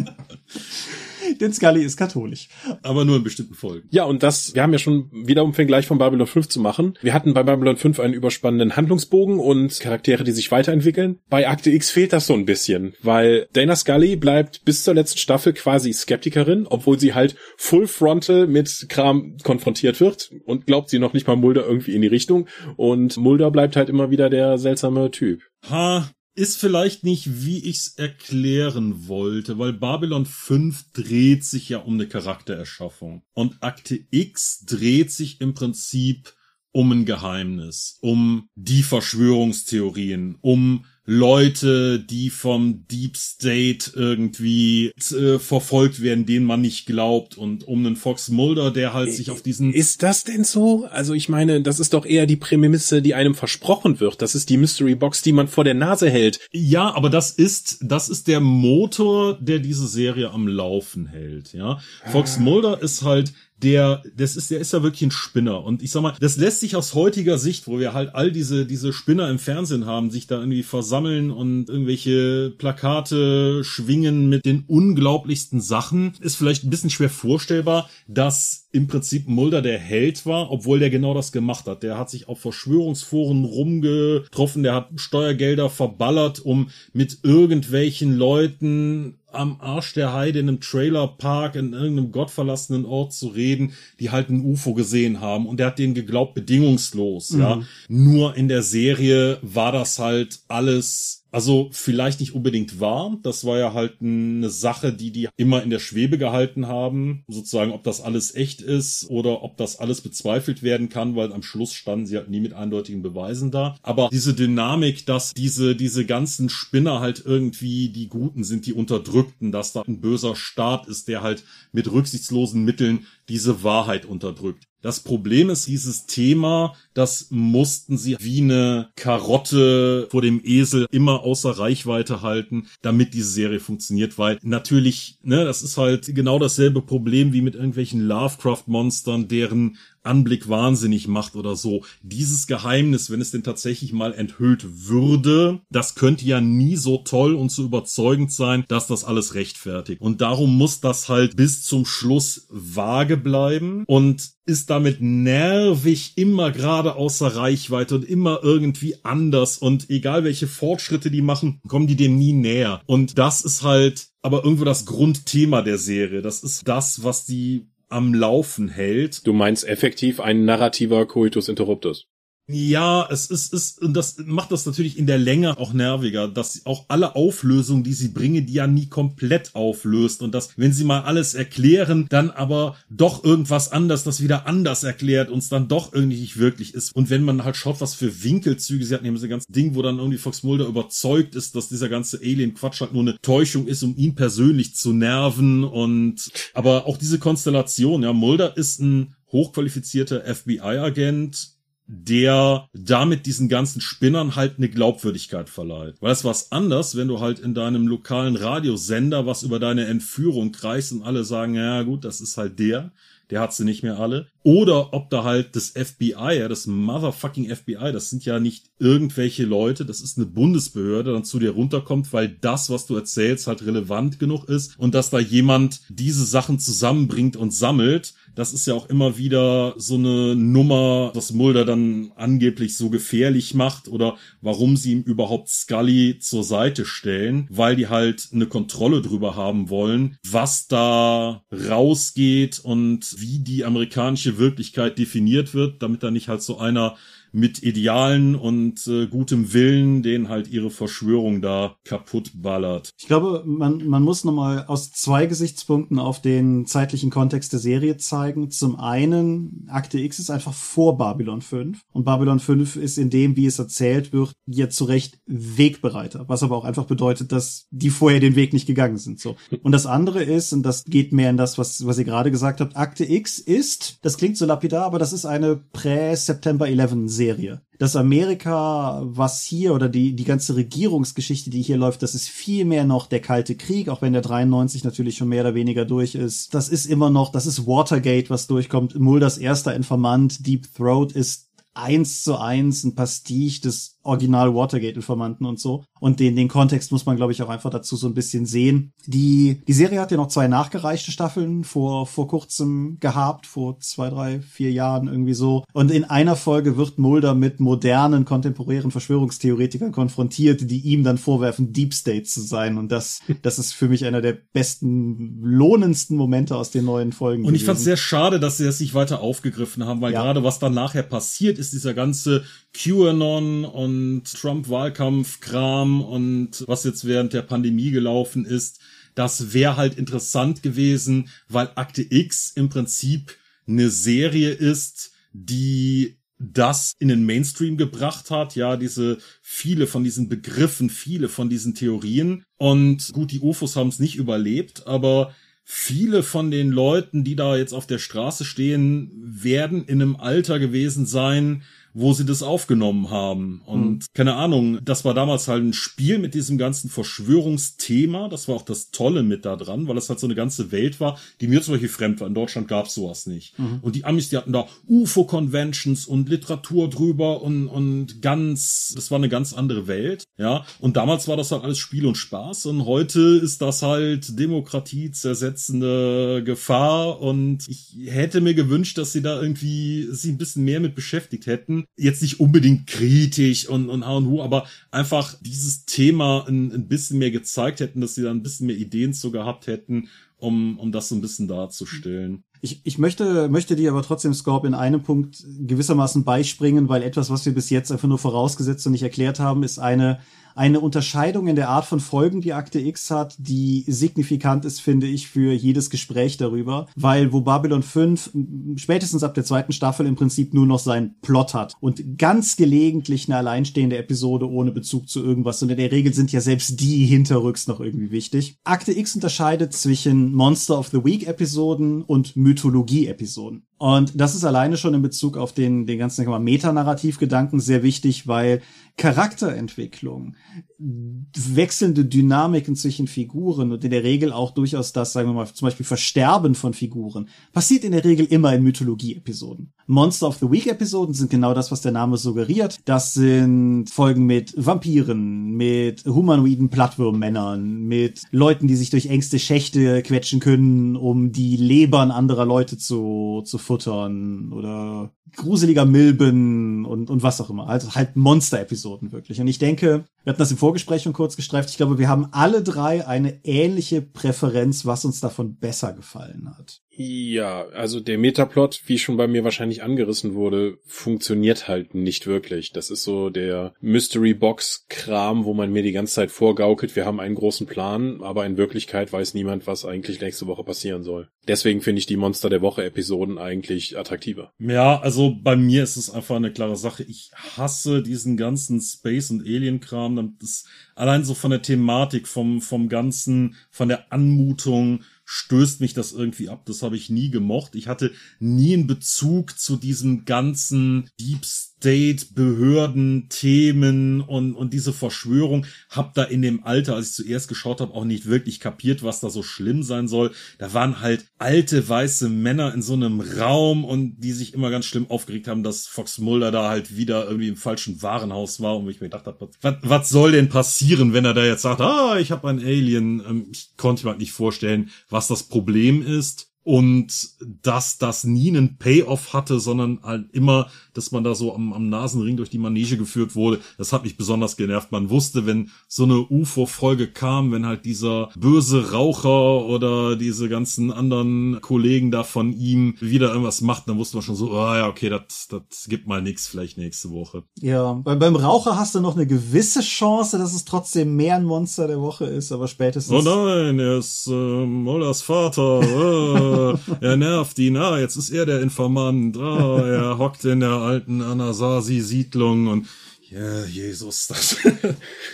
Speaker 1: Denn Scully ist katholisch.
Speaker 4: Aber nur in bestimmten Folgen.
Speaker 3: Ja, und das, wir haben ja schon wieder um gleich von Babylon 5 zu machen. Wir hatten bei Babylon 5 einen überspannenden Handlungsbogen und Charaktere, die sich weiterentwickeln. Bei Akte X fehlt das so ein bisschen, weil Dana Scully bleibt bis zur letzten Staffel quasi Skeptikerin, obwohl sie halt full frontal mit Kram konfrontiert wird und glaubt sie noch nicht mal Mulder irgendwie in die Richtung. Und Mulder bleibt halt immer wieder der seltsame Typ.
Speaker 4: Ha, ist vielleicht nicht, wie ich's erklären wollte, weil Babylon 5 dreht sich ja um eine Charaktererschaffung. Und Akte X dreht sich im Prinzip um ein Geheimnis, um die Verschwörungstheorien, um Leute, die vom Deep State irgendwie äh, verfolgt werden, denen man nicht glaubt und um einen Fox Mulder, der halt sich auf diesen...
Speaker 3: Ist das denn so? Also ich meine, das ist doch eher die Prämisse, die einem versprochen wird. Das ist die Mystery Box, die man vor der Nase hält.
Speaker 4: Ja, aber das ist, das ist der Motor, der diese Serie am Laufen hält, ja. Fox ah. Mulder ist halt der, das ist, der ist ja wirklich ein Spinner. Und ich sag mal, das lässt sich aus heutiger Sicht, wo wir halt all diese, diese Spinner im Fernsehen haben, sich da irgendwie versammeln und irgendwelche Plakate schwingen mit den unglaublichsten Sachen, ist vielleicht ein bisschen schwer vorstellbar, dass im Prinzip Mulder der Held war, obwohl der genau das gemacht hat. Der hat sich auf Verschwörungsforen rumgetroffen, der hat Steuergelder verballert, um mit irgendwelchen Leuten am Arsch der Heide in einem Trailerpark in irgendeinem gottverlassenen Ort zu reden, die halt ein UFO gesehen haben und der hat denen geglaubt bedingungslos, mhm. ja. Nur in der Serie war das halt alles also vielleicht nicht unbedingt wahr. Das war ja halt eine Sache, die die immer in der Schwebe gehalten haben. Sozusagen, ob das alles echt ist oder ob das alles bezweifelt werden kann, weil am Schluss standen sie halt nie mit eindeutigen Beweisen da. Aber diese Dynamik, dass diese, diese ganzen Spinner halt irgendwie die Guten sind, die Unterdrückten, dass da ein böser Staat ist, der halt mit rücksichtslosen Mitteln diese Wahrheit unterdrückt. Das Problem ist, dieses Thema, das mussten sie wie eine Karotte vor dem Esel immer außer Reichweite halten, damit diese Serie funktioniert, weil natürlich, ne, das ist halt genau dasselbe Problem wie mit irgendwelchen Lovecraft-Monstern, deren Anblick wahnsinnig macht oder so. Dieses Geheimnis, wenn es denn tatsächlich mal enthüllt würde, das könnte ja nie so toll und so überzeugend sein, dass das alles rechtfertigt. Und darum muss das halt bis zum Schluss vage bleiben und ist damit nervig immer gerade außer Reichweite und immer irgendwie anders und egal welche Fortschritte die machen, kommen die dem nie näher. Und das ist halt aber irgendwo das Grundthema der Serie. Das ist das, was die am Laufen hält.
Speaker 3: Du meinst effektiv ein narrativer Coitus Interruptus.
Speaker 4: Ja, es ist, ist, und das macht das natürlich in der Länge auch nerviger, dass auch alle Auflösungen, die sie bringen, die ja nie komplett auflöst und dass, wenn sie mal alles erklären, dann aber doch irgendwas anders, das wieder anders erklärt, uns dann doch irgendwie nicht wirklich ist. Und wenn man halt schaut, was für Winkelzüge sie hat, nehmen sie ganz Ding, wo dann irgendwie Fox Mulder überzeugt ist, dass dieser ganze Alien-Quatsch halt nur eine Täuschung ist, um ihn persönlich zu nerven und, aber auch diese Konstellation, ja, Mulder ist ein hochqualifizierter FBI-Agent, der damit diesen ganzen Spinnern halt eine Glaubwürdigkeit verleiht. Weil es was anders, wenn du halt in deinem lokalen Radiosender was über deine Entführung kreist und alle sagen, ja gut, das ist halt der, der hat sie nicht mehr alle. Oder ob da halt das FBI, ja, das motherfucking FBI, das sind ja nicht irgendwelche Leute, das ist eine Bundesbehörde, dann zu dir runterkommt, weil das, was du erzählst, halt relevant genug ist und dass da jemand diese Sachen zusammenbringt und sammelt das ist ja auch immer wieder so eine Nummer, was Mulder dann angeblich so gefährlich macht oder warum sie ihm überhaupt Scully zur Seite stellen, weil die halt eine Kontrolle drüber haben wollen, was da rausgeht und wie die amerikanische Wirklichkeit definiert wird, damit da nicht halt so einer mit Idealen und äh, gutem Willen, den halt ihre Verschwörung da kaputt ballert.
Speaker 1: Ich glaube, man, man muss nochmal aus zwei Gesichtspunkten auf den zeitlichen Kontext der Serie zeigen. Zum einen, Akte X ist einfach vor Babylon 5 und Babylon 5 ist in dem, wie es erzählt wird, jetzt zu Recht Wegbereiter, was aber auch einfach bedeutet, dass die vorher den Weg nicht gegangen sind. So. Und das andere ist, und das geht mehr in das, was, was ihr gerade gesagt habt, Akte X ist, das klingt so lapidar, aber das ist eine Prä-September 11 Serie. Das Amerika, was hier oder die, die ganze Regierungsgeschichte, die hier läuft, das ist viel mehr noch der Kalte Krieg, auch wenn der 93 natürlich schon mehr oder weniger durch ist. Das ist immer noch, das ist Watergate, was durchkommt. Mulders erster Informant, Deep Throat, ist eins zu eins ein Pastiche des Original Watergate-Informanten und so. Und den, den Kontext muss man, glaube ich, auch einfach dazu so ein bisschen sehen. Die, die Serie hat ja noch zwei nachgereichte Staffeln vor, vor kurzem gehabt, vor zwei, drei, vier Jahren irgendwie so. Und in einer Folge wird Mulder mit modernen, kontemporären Verschwörungstheoretikern konfrontiert, die ihm dann vorwerfen, Deep State zu sein. Und das, das ist für mich einer der besten, lohnendsten Momente aus den neuen Folgen.
Speaker 4: Und ich fand es sehr schade, dass sie das nicht weiter aufgegriffen haben, weil ja. gerade was dann nachher passiert, ist dieser ganze QAnon und Trump-Wahlkampf-Kram und was jetzt während der Pandemie gelaufen ist, das wäre halt interessant gewesen, weil Akte X im Prinzip eine Serie ist, die das in den Mainstream gebracht hat, ja, diese viele von diesen Begriffen, viele von diesen Theorien. Und gut, die UFOs haben es nicht überlebt, aber viele von den Leuten, die da jetzt auf der Straße stehen, werden in einem Alter gewesen sein, wo sie das aufgenommen haben. Und mhm. keine Ahnung, das war damals halt ein Spiel mit diesem ganzen Verschwörungsthema. Das war auch das Tolle mit da dran, weil es halt so eine ganze Welt war, die mir zum Beispiel fremd war. In Deutschland gab's sowas nicht. Mhm. Und die Amis, die hatten da UFO-Conventions und Literatur drüber und, und ganz, das war eine ganz andere Welt. Ja. Und damals war das halt alles Spiel und Spaß. Und heute ist das halt Demokratie zersetzende Gefahr. Und ich hätte mir gewünscht, dass sie da irgendwie sich ein bisschen mehr mit beschäftigt hätten Jetzt nicht unbedingt kritisch und, und ha und hu, aber einfach dieses Thema ein, ein bisschen mehr gezeigt hätten, dass sie da ein bisschen mehr Ideen zu gehabt hätten, um, um das so ein bisschen darzustellen.
Speaker 1: Ich, ich möchte, möchte dir aber trotzdem, Scorp, in einem Punkt gewissermaßen beispringen, weil etwas, was wir bis jetzt einfach nur vorausgesetzt und nicht erklärt haben, ist eine eine Unterscheidung in der Art von Folgen, die Akte X hat, die signifikant ist, finde ich, für jedes Gespräch darüber, weil wo Babylon 5 spätestens ab der zweiten Staffel im Prinzip nur noch seinen Plot hat und ganz gelegentlich eine alleinstehende Episode ohne Bezug zu irgendwas und in der Regel sind ja selbst die hinterrücks noch irgendwie wichtig. Akte X unterscheidet zwischen Monster of the Week Episoden und Mythologie Episoden. Und das ist alleine schon in Bezug auf den, den ganzen Metanarrativgedanken sehr wichtig, weil Charakterentwicklung, wechselnde Dynamiken zwischen Figuren und in der Regel auch durchaus das, sagen wir mal, zum Beispiel Versterben von Figuren, passiert in der Regel immer in Mythologie-Episoden. Monster of the Week-Episoden sind genau das, was der Name suggeriert. Das sind Folgen mit Vampiren, mit humanoiden Plattwurmmännern, mit Leuten, die sich durch engste Schächte quetschen können, um die Lebern anderer Leute zu, zu futtern oder gruseliger Milben und, und was auch immer. Also halt Monster-Episoden wirklich. Und ich denke, wir hatten das im Vorgespräch schon kurz gestreift. Ich glaube, wir haben alle drei eine ähnliche Präferenz, was uns davon besser gefallen hat.
Speaker 3: Ja, also der Metaplot, wie schon bei mir wahrscheinlich angerissen wurde, funktioniert halt nicht wirklich. Das ist so der Mystery Box Kram, wo man mir die ganze Zeit vorgaukelt, wir haben einen großen Plan, aber in Wirklichkeit weiß niemand, was eigentlich nächste Woche passieren soll. Deswegen finde ich die Monster der Woche Episoden eigentlich attraktiver.
Speaker 4: Ja, also bei mir ist es einfach eine klare Sache. Ich hasse diesen ganzen Space und Alien Kram, das allein so von der Thematik, vom vom ganzen, von der Anmutung stößt mich das irgendwie ab. Das habe ich nie gemocht. Ich hatte nie einen Bezug zu diesem ganzen Deep State, Behörden, Themen und, und diese Verschwörung. Hab da in dem Alter, als ich zuerst geschaut habe, auch nicht wirklich kapiert, was da so schlimm sein soll. Da waren halt alte weiße Männer in so einem Raum und die sich immer ganz schlimm aufgeregt haben, dass Fox Mulder da halt wieder irgendwie im falschen Warenhaus war und ich mir gedacht habe, was, was soll denn passieren, wenn er da jetzt sagt, ah, ich habe ein Alien. Ähm, ich konnte mir halt nicht vorstellen, was das Problem ist und dass das nie einen Payoff hatte, sondern halt immer, dass man da so am, am Nasenring durch die Manege geführt wurde. Das hat mich besonders genervt. Man wusste, wenn so eine UFO-Folge kam, wenn halt dieser böse Raucher oder diese ganzen anderen Kollegen da von ihm wieder irgendwas macht, dann wusste man schon so, ah oh ja, okay, das das gibt mal nix, vielleicht nächste Woche.
Speaker 1: Ja, beim, beim Raucher hast du noch eine gewisse Chance, dass es trotzdem mehr ein Monster der Woche ist, aber spätestens...
Speaker 4: Oh nein, er ist äh, Mollers Vater. Äh. er nervt ihn, ah, jetzt ist er der Informant, ah, er hockt in der alten Anasazi-Siedlung und ja, Jesus, das.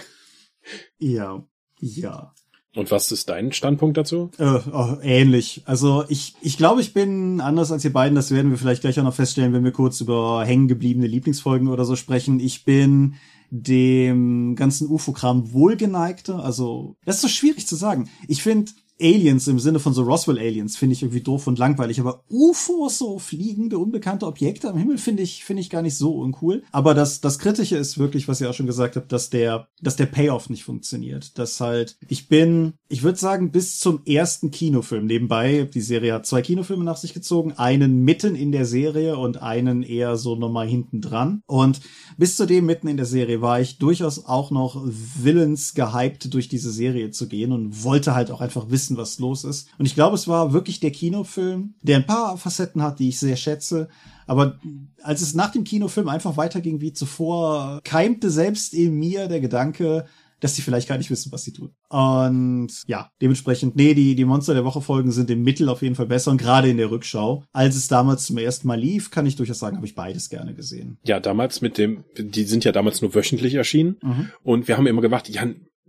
Speaker 1: ja, ja.
Speaker 3: Und was ist dein Standpunkt dazu?
Speaker 1: Äh, oh, ähnlich. Also ich, ich glaube, ich bin anders als ihr beiden. Das werden wir vielleicht gleich auch noch feststellen, wenn wir kurz über hängengebliebene Lieblingsfolgen oder so sprechen. Ich bin dem ganzen UFO-Kram wohlgeneigter. Also das ist so schwierig zu sagen. Ich finde Aliens im Sinne von so Roswell Aliens finde ich irgendwie doof und langweilig, aber UFOs, so fliegende, unbekannte Objekte am Himmel finde ich, finde ich gar nicht so uncool. Aber das, das Kritische ist wirklich, was ihr auch schon gesagt habt, dass der, dass der Payoff nicht funktioniert. Dass halt, ich bin, ich würde sagen, bis zum ersten Kinofilm nebenbei, die Serie hat zwei Kinofilme nach sich gezogen, einen mitten in der Serie und einen eher so nochmal hinten dran. Und bis zu dem mitten in der Serie war ich durchaus auch noch willens gehypt, durch diese Serie zu gehen und wollte halt auch einfach wissen, wissen, was los ist. Und ich glaube, es war wirklich der Kinofilm, der ein paar Facetten hat, die ich sehr schätze. Aber als es nach dem Kinofilm einfach weiterging wie zuvor, keimte selbst in mir der Gedanke, dass sie vielleicht gar nicht wissen, was sie tun. Und ja, dementsprechend, nee, die, die Monster der Woche Folgen sind im Mittel auf jeden Fall besser und gerade in der Rückschau. Als es damals zum ersten Mal lief, kann ich durchaus sagen, habe ich beides gerne gesehen.
Speaker 3: Ja, damals mit dem, die sind ja damals nur wöchentlich erschienen mhm. und wir haben immer gedacht, ja,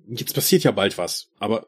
Speaker 3: jetzt passiert ja bald was. Aber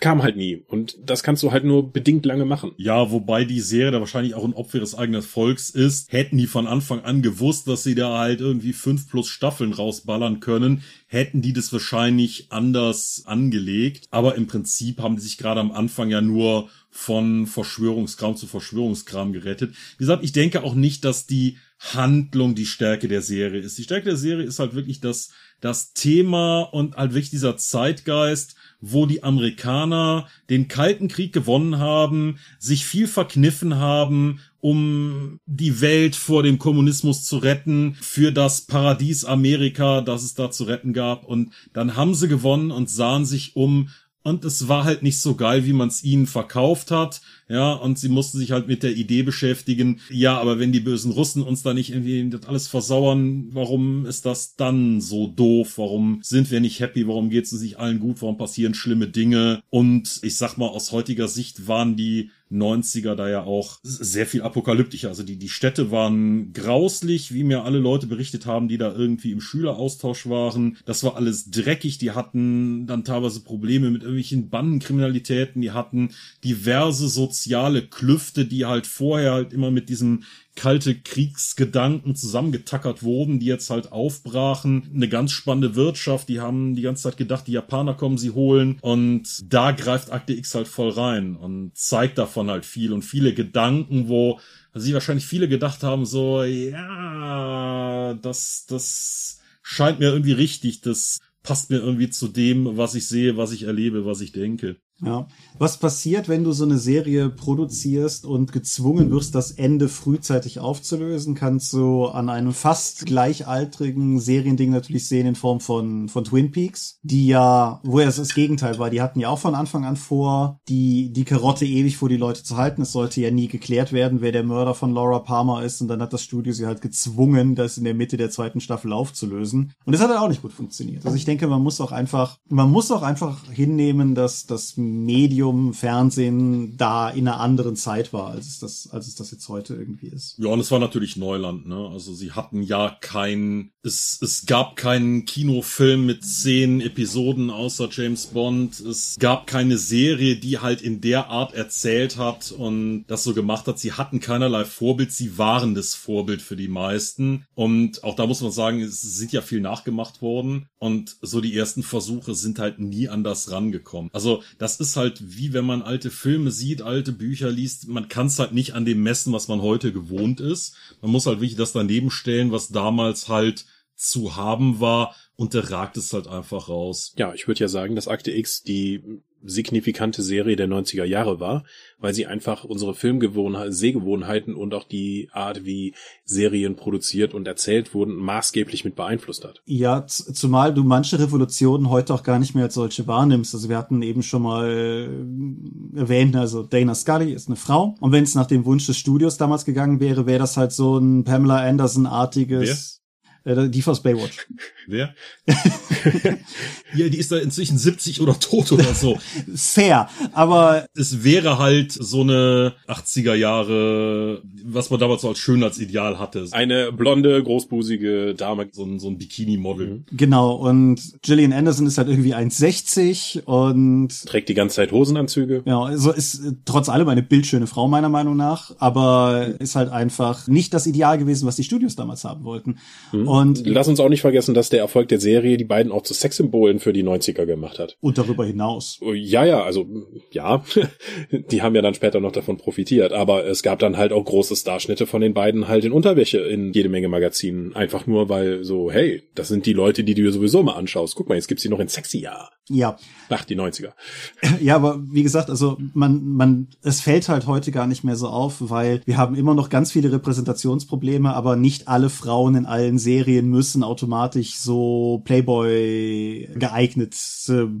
Speaker 3: kam halt nie. Und das kannst du halt nur bedingt lange machen.
Speaker 4: Ja, wobei die Serie da wahrscheinlich auch ein Opfer des eigenen Volks ist. Hätten die von Anfang an gewusst, dass sie da halt irgendwie fünf plus Staffeln rausballern können, hätten die das wahrscheinlich anders angelegt. Aber im Prinzip haben die sich gerade am Anfang ja nur von Verschwörungskram zu Verschwörungskram gerettet. Wie gesagt, ich denke auch nicht, dass die Handlung die Stärke der Serie ist. Die Stärke der Serie ist halt wirklich das, das Thema und halt wirklich dieser Zeitgeist, wo die Amerikaner den Kalten Krieg gewonnen haben, sich viel verkniffen haben, um die Welt vor dem Kommunismus zu retten, für das Paradies Amerika, das es da zu retten gab. Und dann haben sie gewonnen und sahen sich um und es war halt nicht so geil, wie man es ihnen verkauft hat. Ja, und sie mussten sich halt mit der Idee beschäftigen. Ja, aber wenn die bösen Russen uns da nicht irgendwie das alles versauern, warum ist das dann so doof? Warum sind wir nicht happy? Warum geht es uns nicht allen gut? Warum passieren schlimme Dinge? Und ich sag mal, aus heutiger Sicht waren die 90er da ja auch sehr viel apokalyptischer. Also die, die Städte waren grauslich, wie mir alle Leute berichtet haben, die da irgendwie im Schüleraustausch waren. Das war alles dreckig. Die hatten dann teilweise Probleme mit irgendwelchen Bandenkriminalitäten. Die hatten diverse soziale soziale Klüfte, die halt vorher halt immer mit diesem kalte Kriegsgedanken zusammengetackert wurden, die jetzt halt aufbrachen. Eine ganz spannende Wirtschaft, die haben die ganze Zeit gedacht, die Japaner kommen sie holen und da greift Akte X halt voll rein und zeigt davon halt viel und viele Gedanken, wo sich wahrscheinlich viele gedacht haben, so, ja, das, das scheint mir irgendwie richtig, das passt mir irgendwie zu dem, was ich sehe, was ich erlebe, was ich denke.
Speaker 1: Ja. Was passiert, wenn du so eine Serie produzierst und gezwungen wirst, das Ende frühzeitig aufzulösen? Kannst du an einem fast gleichaltrigen Seriending natürlich sehen in Form von, von Twin Peaks, die ja, wo ja das Gegenteil war. Die hatten ja auch von Anfang an vor, die, die Karotte ewig vor die Leute zu halten. Es sollte ja nie geklärt werden, wer der Mörder von Laura Palmer ist. Und dann hat das Studio sie halt gezwungen, das in der Mitte der zweiten Staffel aufzulösen. Und das hat halt auch nicht gut funktioniert. Also ich denke, man muss auch einfach, man muss auch einfach hinnehmen, dass das Medium Fernsehen da in einer anderen Zeit war, als es das, als es das jetzt heute irgendwie ist.
Speaker 4: Ja, und es war natürlich Neuland, ne? Also sie hatten ja kein, es, es gab keinen Kinofilm mit zehn Episoden außer James Bond. Es gab keine Serie, die halt in der Art erzählt hat und das so gemacht hat. Sie hatten keinerlei Vorbild. Sie waren das Vorbild für die meisten. Und auch da muss man sagen, es sind ja viel nachgemacht worden. Und so die ersten Versuche sind halt nie an das rangekommen. Also das ist halt wie wenn man alte Filme sieht, alte Bücher liest. Man kann es halt nicht an dem messen, was man heute gewohnt ist. Man muss halt wirklich das daneben stellen, was damals halt zu haben war und der ragt es halt einfach raus.
Speaker 3: Ja, ich würde ja sagen, dass Akte X die signifikante Serie der 90er Jahre war, weil sie einfach unsere Filmgewohnheiten, Sehgewohnheiten und auch die Art, wie Serien produziert und erzählt wurden, maßgeblich mit beeinflusst hat.
Speaker 1: Ja, zumal du manche Revolutionen heute auch gar nicht mehr als solche wahrnimmst. Also wir hatten eben schon mal äh, erwähnt, also Dana Scully ist eine Frau und wenn es nach dem Wunsch des Studios damals gegangen wäre, wäre das halt so ein Pamela Anderson-artiges äh, die aus Baywatch.
Speaker 4: Wer? ja, die ist da inzwischen 70 oder tot oder so.
Speaker 1: Fair, aber
Speaker 4: es wäre halt so eine 80er Jahre, was man damals so als Schönheitsideal hatte.
Speaker 3: Eine blonde, großbusige Dame.
Speaker 4: So ein, so ein Bikini-Model.
Speaker 1: Mhm. Genau, und Gillian Anderson ist halt irgendwie 1,60 und
Speaker 3: trägt die ganze Zeit Hosenanzüge.
Speaker 1: Ja, also ist trotz allem eine bildschöne Frau meiner Meinung nach, aber ist halt einfach nicht das Ideal gewesen, was die Studios damals haben wollten.
Speaker 3: Mhm. Und lass uns auch nicht vergessen, dass der Erfolg der Serie die beiden auch zu Sexsymbolen für die 90er gemacht hat.
Speaker 1: Und darüber hinaus.
Speaker 3: Oh, ja, ja, also ja, die haben ja dann später noch davon profitiert, aber es gab dann halt auch große Starschnitte von den beiden halt in Unterwäsche in jede Menge Magazinen, einfach nur weil so, hey, das sind die Leute, die du dir sowieso mal anschaust. Guck mal, jetzt gibt's die noch in sexy ja.
Speaker 1: Ja.
Speaker 3: Ach, die 90er.
Speaker 1: Ja, aber wie gesagt, also man man es fällt halt heute gar nicht mehr so auf, weil wir haben immer noch ganz viele Repräsentationsprobleme, aber nicht alle Frauen in allen Serien müssen automatisch so Playboy geeignet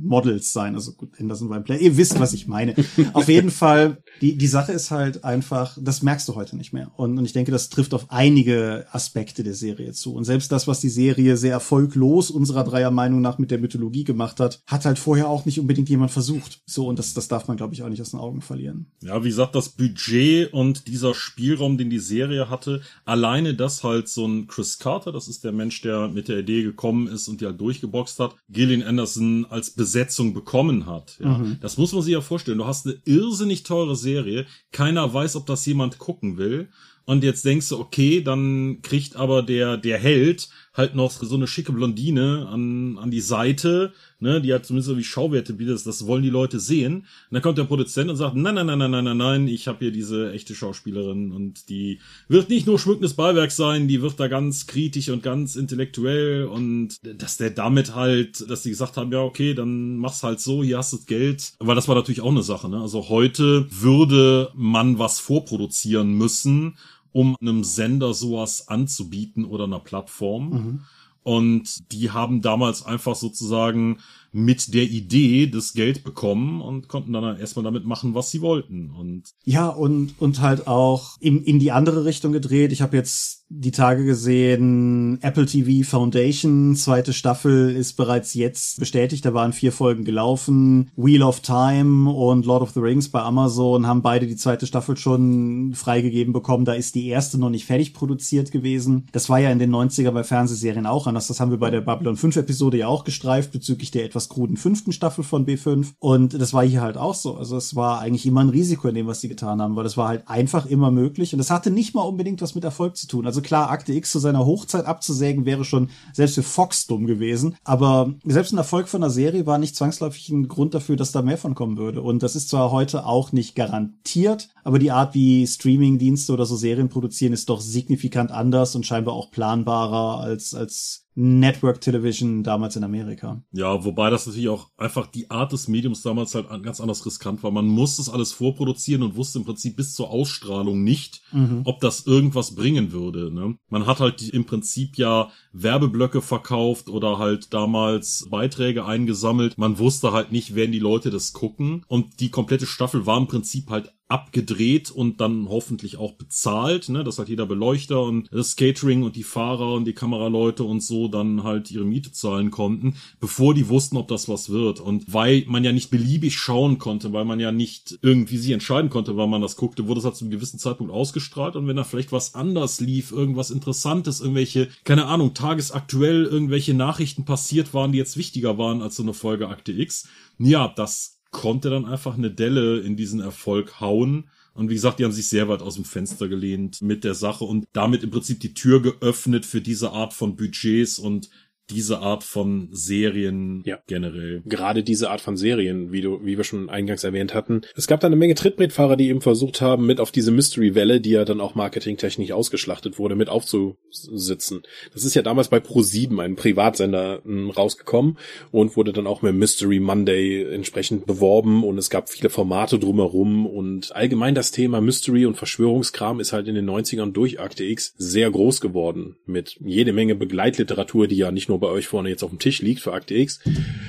Speaker 1: Models sein. Also gut, Anderson war ein Play. Ihr wisst, was ich meine. Auf jeden Fall, die, die Sache ist halt einfach, das merkst du heute nicht mehr. Und, und ich denke, das trifft auf einige Aspekte der Serie zu. Und selbst das, was die Serie sehr erfolglos unserer Dreier Meinung nach mit der Mythologie gemacht hat, hat halt vorher auch nicht unbedingt jemand versucht. So, und das, das darf man, glaube ich, auch nicht aus den Augen verlieren.
Speaker 4: Ja, wie gesagt, das Budget und dieser Spielraum, den die Serie hatte, alleine das halt so ein Chris Carter, das ist der Mensch, der mit der Idee gekommen ist und die halt durchgeboxt hat, Gillian Anderson als Besetzung bekommen hat. Ja, mhm. Das muss man sich ja vorstellen. Du hast eine irrsinnig teure Serie, keiner weiß, ob das jemand gucken will. Und jetzt denkst du, okay, dann kriegt aber der, der Held halt noch so eine schicke Blondine an, an die Seite, ne, die hat zumindest so wie Schauwerte bietet, das wollen die Leute sehen. Und dann kommt der Produzent und sagt, nein, nein, nein, nein, nein, nein, nein, ich habe hier diese echte Schauspielerin und die wird nicht nur schmückendes Beiwerk sein, die wird da ganz kritisch und ganz intellektuell und dass der damit halt, dass die gesagt haben, ja, okay, dann mach's halt so, hier hast du das Geld. Aber das war natürlich auch eine Sache, ne? Also heute würde man was vorproduzieren müssen, um einem Sender sowas anzubieten oder einer Plattform. Mhm. Und die haben damals einfach sozusagen mit der Idee das Geld bekommen und konnten dann erstmal damit machen, was sie wollten. Und
Speaker 1: ja, und, und halt auch in, in die andere Richtung gedreht. Ich habe jetzt die Tage gesehen, Apple TV Foundation, zweite Staffel ist bereits jetzt bestätigt, da waren vier Folgen gelaufen. Wheel of Time und Lord of the Rings bei Amazon haben beide die zweite Staffel schon freigegeben bekommen. Da ist die erste noch nicht fertig produziert gewesen. Das war ja in den 90er bei Fernsehserien auch anders. Das haben wir bei der Babylon 5 Episode ja auch gestreift bezüglich der etwas kruden fünften Staffel von B5. Und das war hier halt auch so. Also es war eigentlich immer ein Risiko in dem, was sie getan haben, weil das war halt einfach immer möglich. Und das hatte nicht mal unbedingt was mit Erfolg zu tun. Also klar, Akte X zu seiner Hochzeit abzusägen wäre schon selbst für Fox dumm gewesen. Aber selbst ein Erfolg von einer Serie war nicht zwangsläufig ein Grund dafür, dass da mehr von kommen würde. Und das ist zwar heute auch nicht garantiert, aber die Art, wie Streaming-Dienste oder so Serien produzieren, ist doch signifikant anders und scheinbar auch planbarer als, als Network Television damals in Amerika.
Speaker 4: Ja, wobei das natürlich auch einfach die Art des Mediums damals halt ganz anders riskant war. Man musste es alles vorproduzieren und wusste im Prinzip bis zur Ausstrahlung nicht, mhm. ob das irgendwas bringen würde. Ne? Man hat halt im Prinzip ja Werbeblöcke verkauft oder halt damals Beiträge eingesammelt. Man wusste halt nicht, werden die Leute das gucken. Und die komplette Staffel war im Prinzip halt abgedreht und dann hoffentlich auch bezahlt, ne, dass halt jeder Beleuchter und das Catering und die Fahrer und die Kameraleute und so dann halt ihre Miete zahlen konnten, bevor die wussten, ob das was wird. Und weil man ja nicht beliebig schauen konnte, weil man ja nicht irgendwie sich entscheiden konnte, wann man das guckte, wurde es halt zu einem gewissen Zeitpunkt ausgestrahlt und wenn da vielleicht was anders lief, irgendwas Interessantes, irgendwelche, keine Ahnung, tagesaktuell irgendwelche Nachrichten passiert waren, die jetzt wichtiger waren als so eine Folge Akte X, ja, das konnte dann einfach eine Delle in diesen Erfolg hauen. Und wie gesagt, die haben sich sehr weit aus dem Fenster gelehnt mit der Sache und damit im Prinzip die Tür geöffnet für diese Art von Budgets und diese Art von Serien ja. generell.
Speaker 3: Gerade diese Art von Serien, wie du, wie wir schon eingangs erwähnt hatten. Es gab da eine Menge Trittbrettfahrer, die eben versucht haben, mit auf diese Mystery-Welle, die ja dann auch marketingtechnisch ausgeschlachtet wurde, mit aufzusitzen. Das ist ja damals bei Pro7, einem Privatsender, rausgekommen und wurde dann auch mit Mystery Monday entsprechend beworben und es gab viele Formate drumherum und allgemein das Thema Mystery und Verschwörungskram ist halt in den 90ern durch Akte X sehr groß geworden mit jede Menge Begleitliteratur, die ja nicht nur nur bei euch vorne jetzt auf dem Tisch liegt für Akte X,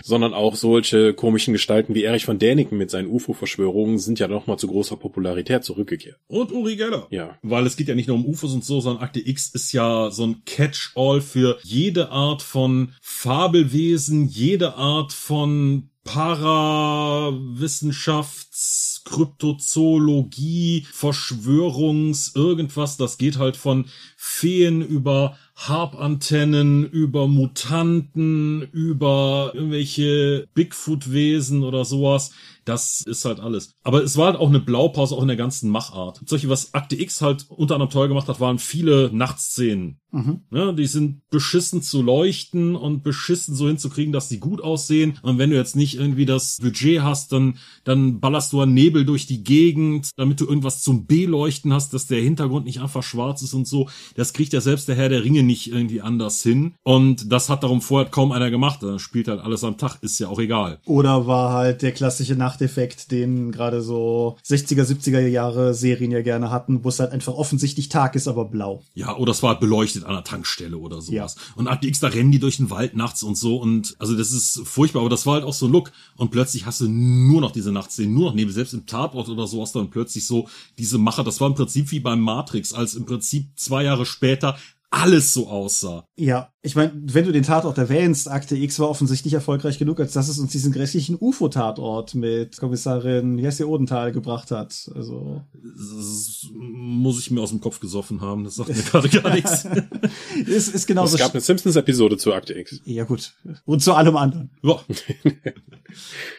Speaker 3: sondern auch solche komischen Gestalten wie Erich von Däniken mit seinen UFO-Verschwörungen sind ja noch mal zu großer Popularität zurückgekehrt.
Speaker 4: Und Uri Geller.
Speaker 3: Ja.
Speaker 4: Weil es geht ja nicht nur um UFOs und so, sondern Akte X ist ja so ein Catch-all für jede Art von Fabelwesen, jede Art von Parawissenschafts, Kryptozoologie, Verschwörungs, irgendwas, das geht halt von Feen über Harpantennen, über Mutanten, über irgendwelche Bigfoot-Wesen oder sowas. Das ist halt alles. Aber es war halt auch eine Blaupause auch in der ganzen Machart. Solche, was Akte X halt unter anderem toll gemacht hat, waren viele Nachtszenen. Mhm. Ja, die sind beschissen zu leuchten und beschissen so hinzukriegen, dass die gut aussehen. Und wenn du jetzt nicht irgendwie das Budget hast, dann, dann ballerst du einen Nebel durch die Gegend, damit du irgendwas zum Beleuchten hast, dass der Hintergrund nicht einfach schwarz ist und so. Das kriegt ja selbst der Herr der Ringe nicht irgendwie anders hin. Und das hat darum vorher kaum einer gemacht. Da spielt halt alles am Tag, ist ja auch egal.
Speaker 1: Oder war halt der klassische Nacht Nachteffekt, den gerade so 60er, 70er Jahre Serien ja gerne hatten, wo es halt einfach offensichtlich Tag ist, aber blau.
Speaker 4: Ja, oder es war halt beleuchtet an der Tankstelle oder sowas. Ja. Und Akte X, da rennen die durch den Wald nachts und so und also das ist furchtbar, aber das war halt auch so ein Look und plötzlich hast du nur noch diese Nachtszenen, nur noch neben, selbst im Tatort oder so hast du dann plötzlich so diese Macher, das war im Prinzip wie beim Matrix, als im Prinzip zwei Jahre später alles so aussah.
Speaker 1: Ja, ich meine, wenn du den Tatort erwähnst, Akte X war offensichtlich erfolgreich genug, als dass es uns diesen grässlichen UFO-Tatort mit Kommissarin Jesse Odenthal gebracht hat. Also
Speaker 4: das muss ich mir aus dem Kopf gesoffen haben. Das sagt mir gerade gar nichts.
Speaker 1: ist, ist genauso
Speaker 3: es gab eine Simpsons-Episode zu Akte X.
Speaker 1: Ja gut. Und zu allem anderen. Ja.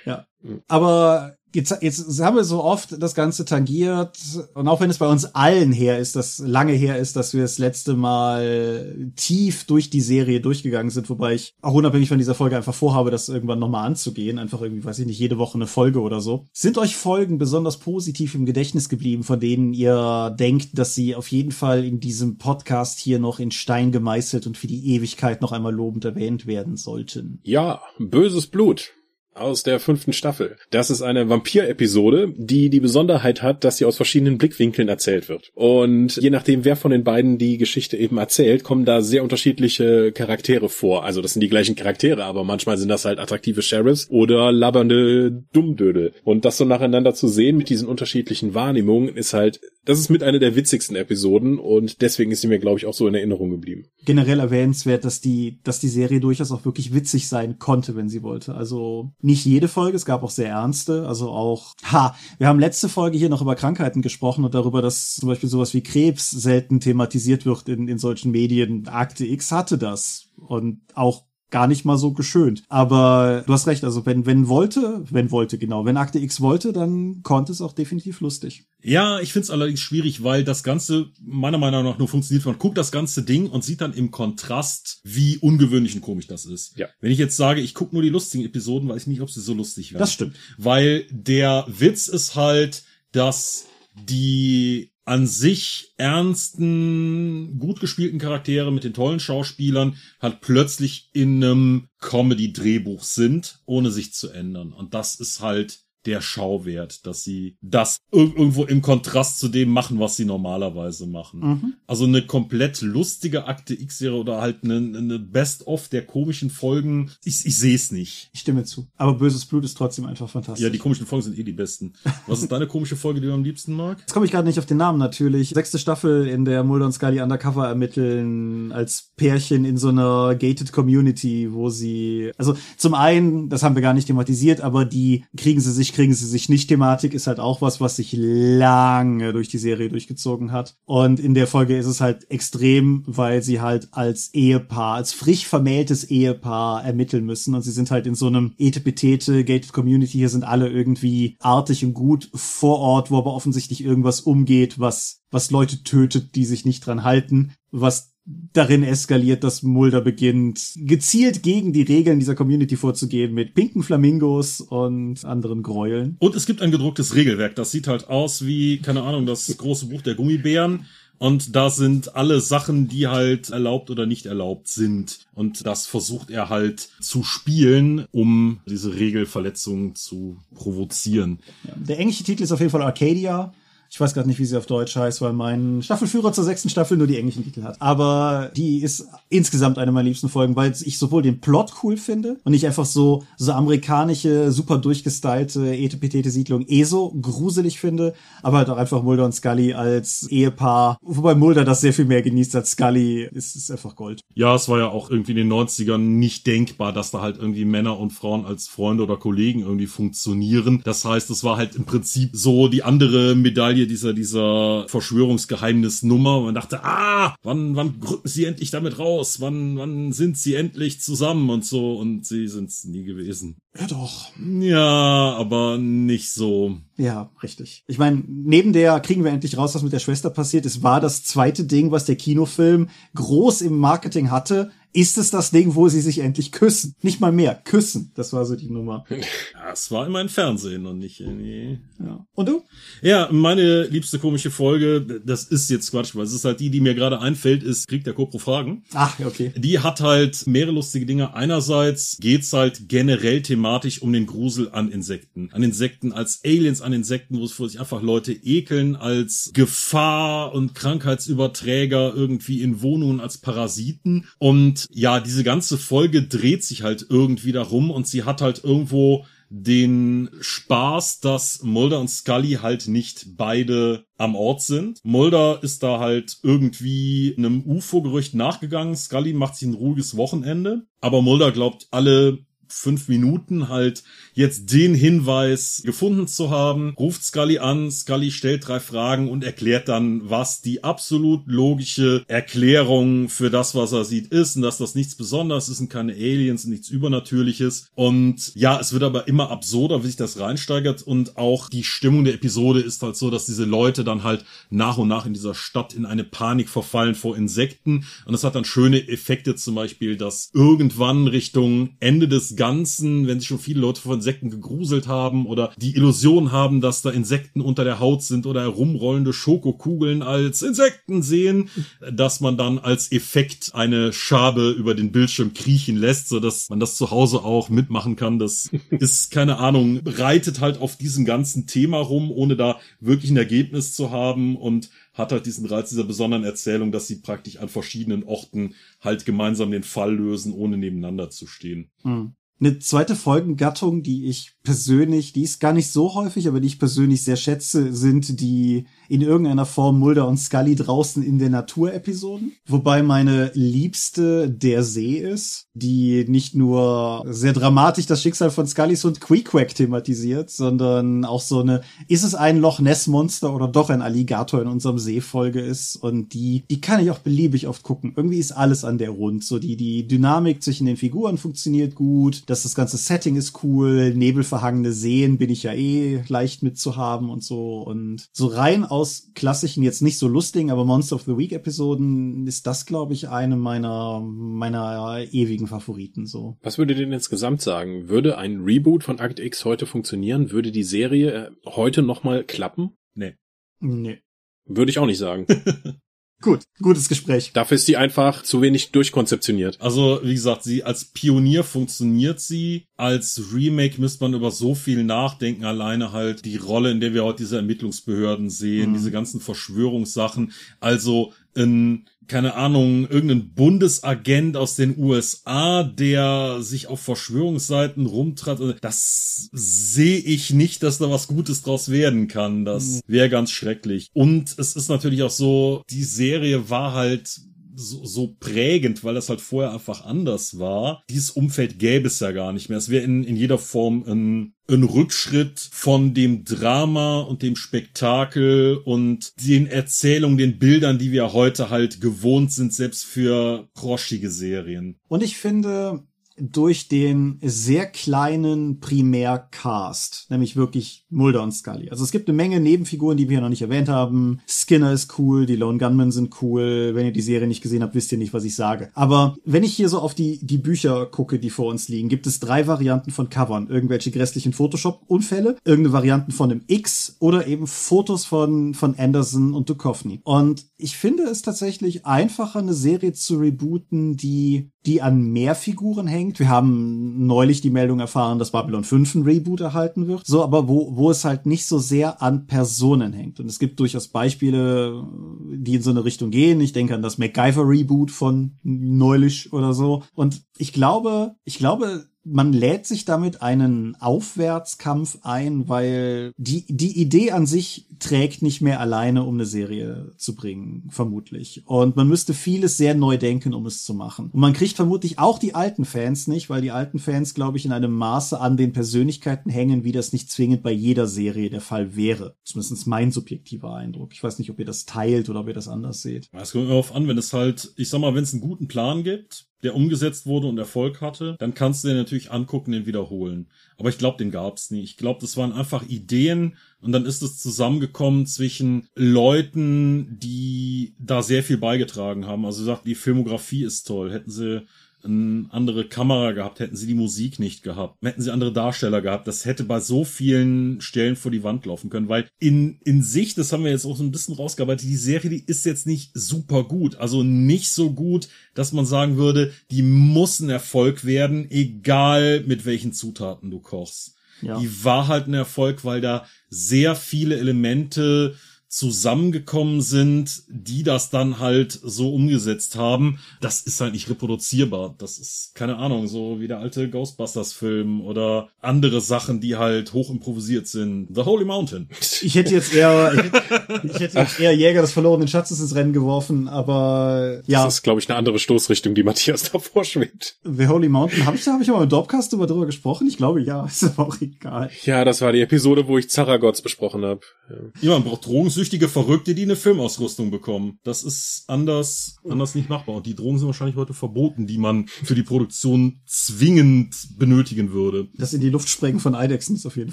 Speaker 1: ja. Aber jetzt, jetzt haben wir so oft das Ganze tangiert und auch wenn es bei uns allen her ist, dass lange her ist, dass wir das letzte Mal tief durch die Serie durchgegangen sind, wobei ich auch unabhängig von dieser Folge einfach vorhabe, das irgendwann nochmal anzugehen, einfach irgendwie, weiß ich nicht, jede Woche eine Folge oder so. Sind euch Folgen besonders positiv im Gedächtnis geblieben, von denen ihr denkt, dass sie auf jeden Fall in diesem Podcast hier noch in Stein gemeißelt und für die Ewigkeit noch einmal lobend erwähnt werden sollten?
Speaker 3: Ja, böses Blut aus der fünften Staffel. Das ist eine Vampir-Episode, die die Besonderheit hat, dass sie aus verschiedenen Blickwinkeln erzählt wird. Und je nachdem, wer von den beiden die Geschichte eben erzählt, kommen da sehr unterschiedliche Charaktere vor. Also das sind die gleichen Charaktere, aber manchmal sind das halt attraktive Sheriffs oder labbernde Dummdödel. Und das so nacheinander zu sehen mit diesen unterschiedlichen Wahrnehmungen ist halt Das ist mit einer der witzigsten Episoden und deswegen ist sie mir, glaube ich, auch so in Erinnerung geblieben.
Speaker 1: Generell erwähnenswert, dass die, dass die Serie durchaus auch wirklich witzig sein konnte, wenn sie wollte. Also nicht jede Folge, es gab auch sehr ernste, also auch, ha, wir haben letzte Folge hier noch über Krankheiten gesprochen und darüber, dass zum Beispiel sowas wie Krebs selten thematisiert wird in, in solchen Medien. Akte X hatte das und auch gar nicht mal so geschönt. Aber du hast recht, also wenn, wenn wollte, wenn wollte, genau, wenn Akte X wollte, dann konnte es auch definitiv lustig.
Speaker 4: Ja, ich find's allerdings schwierig, weil das Ganze meiner Meinung nach nur funktioniert. Man guckt das ganze Ding und sieht dann im Kontrast, wie ungewöhnlich und komisch das ist.
Speaker 3: Ja.
Speaker 4: Wenn ich jetzt sage, ich gucke nur die lustigen Episoden, weiß ich nicht, ob sie so lustig werden.
Speaker 1: Das stimmt.
Speaker 4: Weil der Witz ist halt, dass die an sich ernsten, gut gespielten Charaktere mit den tollen Schauspielern halt plötzlich in einem Comedy-Drehbuch sind, ohne sich zu ändern. Und das ist halt der Schauwert, dass sie das irgendwo im Kontrast zu dem machen, was sie normalerweise machen.
Speaker 1: Mhm.
Speaker 4: Also eine komplett lustige Akte X-Serie oder halt eine, eine Best-of der komischen Folgen. Ich, ich sehe es nicht.
Speaker 1: Ich stimme zu. Aber Böses Blut ist trotzdem einfach fantastisch.
Speaker 4: Ja, die komischen Folgen sind eh die besten. Was ist deine komische Folge, die du am liebsten magst?
Speaker 1: Jetzt komme ich gerade nicht auf den Namen natürlich. Sechste Staffel, in der Mulder und Scully undercover ermitteln als Pärchen in so einer gated Community, wo sie, also zum einen, das haben wir gar nicht thematisiert, aber die kriegen sie sich, kriegen sie sich nicht Thematik ist halt auch was, was sich lange durch die Serie durchgezogen hat. Und in der Folge ist es halt extrem, weil sie halt als Ehepaar, als frisch vermähltes Ehepaar ermitteln müssen und sie sind halt in so einem etepetete gated Community. Hier sind alle irgendwie artig und gut vor Ort, wo aber offensichtlich irgendwas umgeht, was was Leute tötet, die sich nicht dran halten, was darin eskaliert, dass Mulder beginnt, gezielt gegen die Regeln dieser Community vorzugehen mit pinken Flamingos und anderen Gräueln.
Speaker 4: Und es gibt ein gedrucktes Regelwerk. Das sieht halt aus wie, keine Ahnung, das große Buch der Gummibären. Und da sind alle Sachen, die halt erlaubt oder nicht erlaubt sind. Und das versucht er halt zu spielen, um diese Regelverletzungen zu provozieren.
Speaker 1: Der englische Titel ist auf jeden Fall Arcadia. Ich weiß gerade nicht, wie sie auf Deutsch heißt, weil mein Staffelführer zur sechsten Staffel nur die englischen Titel hat. Aber die ist insgesamt eine meiner liebsten Folgen, weil ich sowohl den Plot cool finde und nicht einfach so, so amerikanische, super durchgestylte, etepetete Siedlung eh so gruselig finde, aber halt auch einfach Mulder und Scully als Ehepaar, wobei Mulder das sehr viel mehr genießt als Scully, ist, ist einfach Gold.
Speaker 4: Ja, es war ja auch irgendwie in den 90ern nicht denkbar, dass da halt irgendwie Männer und Frauen als Freunde oder Kollegen irgendwie funktionieren. Das heißt, es war halt im Prinzip so die andere Medaille dieser, dieser Verschwörungsgeheimnisnummer. Man dachte, ah, wann, wann rücken sie endlich damit raus? Wann, wann sind sie endlich zusammen und so? Und sie sind es nie gewesen.
Speaker 1: Ja doch.
Speaker 4: Ja, aber nicht so.
Speaker 1: Ja, richtig. Ich meine, neben der kriegen wir endlich raus, was mit der Schwester passiert ist, war das zweite Ding, was der Kinofilm groß im Marketing hatte, ist es das Ding, wo sie sich endlich küssen. Nicht mal mehr, küssen. Das war so die Nummer.
Speaker 4: Ja, es war immer im Fernsehen und nicht irgendwie.
Speaker 1: Ja. Und du?
Speaker 4: Ja, meine liebste komische Folge, das ist jetzt Quatsch, weil es ist halt die, die mir gerade einfällt, ist Krieg der Kopro Fragen.
Speaker 1: Ach, okay.
Speaker 4: Die hat halt mehrere lustige Dinge. Einerseits geht's halt generell thematisch um den Grusel an Insekten. An Insekten als Aliens, an Insekten, wo es vor sich einfach Leute ekeln, als Gefahr und Krankheitsüberträger irgendwie in Wohnungen als Parasiten. Und ja, diese ganze Folge dreht sich halt irgendwie darum und sie hat halt irgendwo den Spaß, dass Mulder und Scully halt nicht beide am Ort sind. Mulder ist da halt irgendwie einem UFO-Gerücht nachgegangen. Scully macht sich ein ruhiges Wochenende. Aber Mulder glaubt alle fünf Minuten halt jetzt den Hinweis gefunden zu haben, ruft Scully an, Scully stellt drei Fragen und erklärt dann, was die absolut logische Erklärung für das, was er sieht, ist und dass das nichts Besonderes ist und keine Aliens und nichts Übernatürliches. Und ja, es wird aber immer absurder, wie sich das reinsteigert. Und auch die Stimmung der Episode ist halt so, dass diese Leute dann halt nach und nach in dieser Stadt in eine Panik verfallen vor Insekten. Und es hat dann schöne Effekte, zum Beispiel, dass irgendwann Richtung Ende des Ganzen, wenn sich schon viele Leute vor Insekten gegruselt haben oder die Illusion haben, dass da Insekten unter der Haut sind oder herumrollende Schokokugeln als Insekten sehen, dass man dann als Effekt eine Schabe über den Bildschirm kriechen lässt, so dass man das zu Hause auch mitmachen kann. Das ist keine Ahnung, reitet halt auf diesem ganzen Thema rum, ohne da wirklich ein Ergebnis zu haben und hat halt diesen Reiz dieser besonderen Erzählung, dass sie praktisch an verschiedenen Orten halt gemeinsam den Fall lösen, ohne nebeneinander zu stehen.
Speaker 1: Hm. Eine zweite Folgengattung, die ich persönlich, die ist gar nicht so häufig, aber die ich persönlich sehr schätze, sind die in irgendeiner Form Mulder und Scully draußen in der Natur Episoden. Wobei meine liebste der See ist, die nicht nur sehr dramatisch das Schicksal von Scullys und Queequeg thematisiert, sondern auch so eine, ist es ein Loch Ness Monster oder doch ein Alligator in unserem See Folge ist und die, die kann ich auch beliebig oft gucken. Irgendwie ist alles an der rund. So die, die Dynamik zwischen den Figuren funktioniert gut, dass das ganze Setting ist cool, nebelverhangene Seen bin ich ja eh leicht mitzuhaben und so und so rein aus klassischen, jetzt nicht so lustigen, aber Monster of the Week Episoden ist das, glaube ich, eine meiner, meiner ewigen Favoriten, so.
Speaker 3: Was würde denn insgesamt sagen? Würde ein Reboot von Act X heute funktionieren? Würde die Serie äh, heute nochmal klappen?
Speaker 4: Nee.
Speaker 1: Nee.
Speaker 3: Würde ich auch nicht sagen.
Speaker 1: Gut, gutes Gespräch.
Speaker 3: Dafür ist die einfach zu wenig durchkonzeptioniert.
Speaker 4: Also, wie gesagt, sie als Pionier funktioniert sie. Als Remake müsste man über so viel nachdenken. Alleine halt die Rolle, in der wir heute diese Ermittlungsbehörden sehen,
Speaker 1: Mhm.
Speaker 4: diese ganzen Verschwörungssachen. Also, ein, keine Ahnung, irgendein Bundesagent aus den USA, der sich auf Verschwörungsseiten rumtrat. Also, Das sehe ich nicht, dass da was Gutes draus werden kann. Das wäre ganz schrecklich. Und es ist natürlich auch so, die Serie war halt so, so prägend, weil das halt vorher einfach anders war. Dieses Umfeld gäbe es ja gar nicht mehr. Es wäre in, in jeder Form ein, ein Rückschritt von dem Drama und dem Spektakel und den Erzählungen, den Bildern, die wir heute halt gewohnt sind, selbst für proschige Serien.
Speaker 1: Und ich finde, durch den sehr kleinen Primärcast, nämlich wirklich Mulder und Scully. Also es gibt eine Menge Nebenfiguren, die wir noch nicht erwähnt haben. Skinner ist cool, die Lone Gunmen sind cool. Wenn ihr die Serie nicht gesehen habt, wisst ihr nicht, was ich sage. Aber wenn ich hier so auf die, die Bücher gucke, die vor uns liegen, gibt es drei Varianten von Covern. Irgendwelche grässlichen Photoshop-Unfälle, irgendeine Varianten von einem X oder eben Fotos von, von Anderson und Duchovny. Und ich finde es tatsächlich einfacher, eine Serie zu rebooten, die, die an mehr Figuren hängt. Wir haben neulich die Meldung erfahren, dass Babylon 5 ein Reboot erhalten wird. So, aber wo, wo es halt nicht so sehr an Personen hängt. Und es gibt durchaus Beispiele, die in so eine Richtung gehen. Ich denke an das MacGyver-Reboot von neulich oder so. Und ich glaube, ich glaube, man lädt sich damit einen Aufwärtskampf ein, weil die, die Idee an sich trägt nicht mehr alleine, um eine Serie zu bringen, vermutlich. Und man müsste vieles sehr neu denken, um es zu machen. Und man kriegt vermutlich auch die alten Fans nicht, weil die alten Fans, glaube ich, in einem Maße an den Persönlichkeiten hängen, wie das nicht zwingend bei jeder Serie der Fall wäre. Zumindest mein subjektiver Eindruck. Ich weiß nicht, ob ihr das teilt oder ob ihr das anders seht.
Speaker 4: Es kommt darauf an, wenn es halt, ich sag mal, wenn es einen guten Plan gibt, der umgesetzt wurde und Erfolg hatte, dann kannst du den natürlich angucken, den wiederholen. Aber ich glaube, den gab's nie. Ich glaube, das waren einfach Ideen und dann ist es zusammengekommen zwischen Leuten, die da sehr viel beigetragen haben. Also gesagt, die Filmografie ist toll. Hätten sie eine andere Kamera gehabt, hätten sie die Musik nicht gehabt, hätten sie andere Darsteller gehabt. Das hätte bei so vielen Stellen vor die Wand laufen können, weil in, in sich, das haben wir jetzt auch so ein bisschen rausgearbeitet, die Serie, die ist jetzt nicht super gut. Also nicht so gut, dass man sagen würde, die muss ein Erfolg werden, egal mit welchen Zutaten du kochst.
Speaker 1: Ja.
Speaker 4: Die war halt ein Erfolg, weil da sehr viele Elemente zusammengekommen sind, die das dann halt so umgesetzt haben. Das ist halt nicht reproduzierbar. Das ist, keine Ahnung, so wie der alte Ghostbusters-Film oder andere Sachen, die halt hoch improvisiert sind. The Holy Mountain.
Speaker 1: Ich hätte jetzt eher, ich hätte, ich hätte jetzt eher Jäger des verlorenen Schatzes ins Rennen geworfen, aber ja,
Speaker 3: Das ist, glaube ich, eine andere Stoßrichtung, die Matthias da vorschwebt.
Speaker 1: The Holy Mountain, habe ich da, habe ich mal im Dopcast über drüber gesprochen? Ich glaube ja, ist aber auch egal.
Speaker 3: Ja, das war die Episode, wo ich Zaragots besprochen habe. Ja.
Speaker 4: Ja, man braucht drogensüchtige Verrückte, die eine Filmausrüstung bekommen. Das ist anders, anders nicht machbar. Und die Drogen sind wahrscheinlich heute verboten, die man für die Produktion zwingend benötigen würde.
Speaker 1: Das in die Luft sprengen von Eidechsen ist auf jeden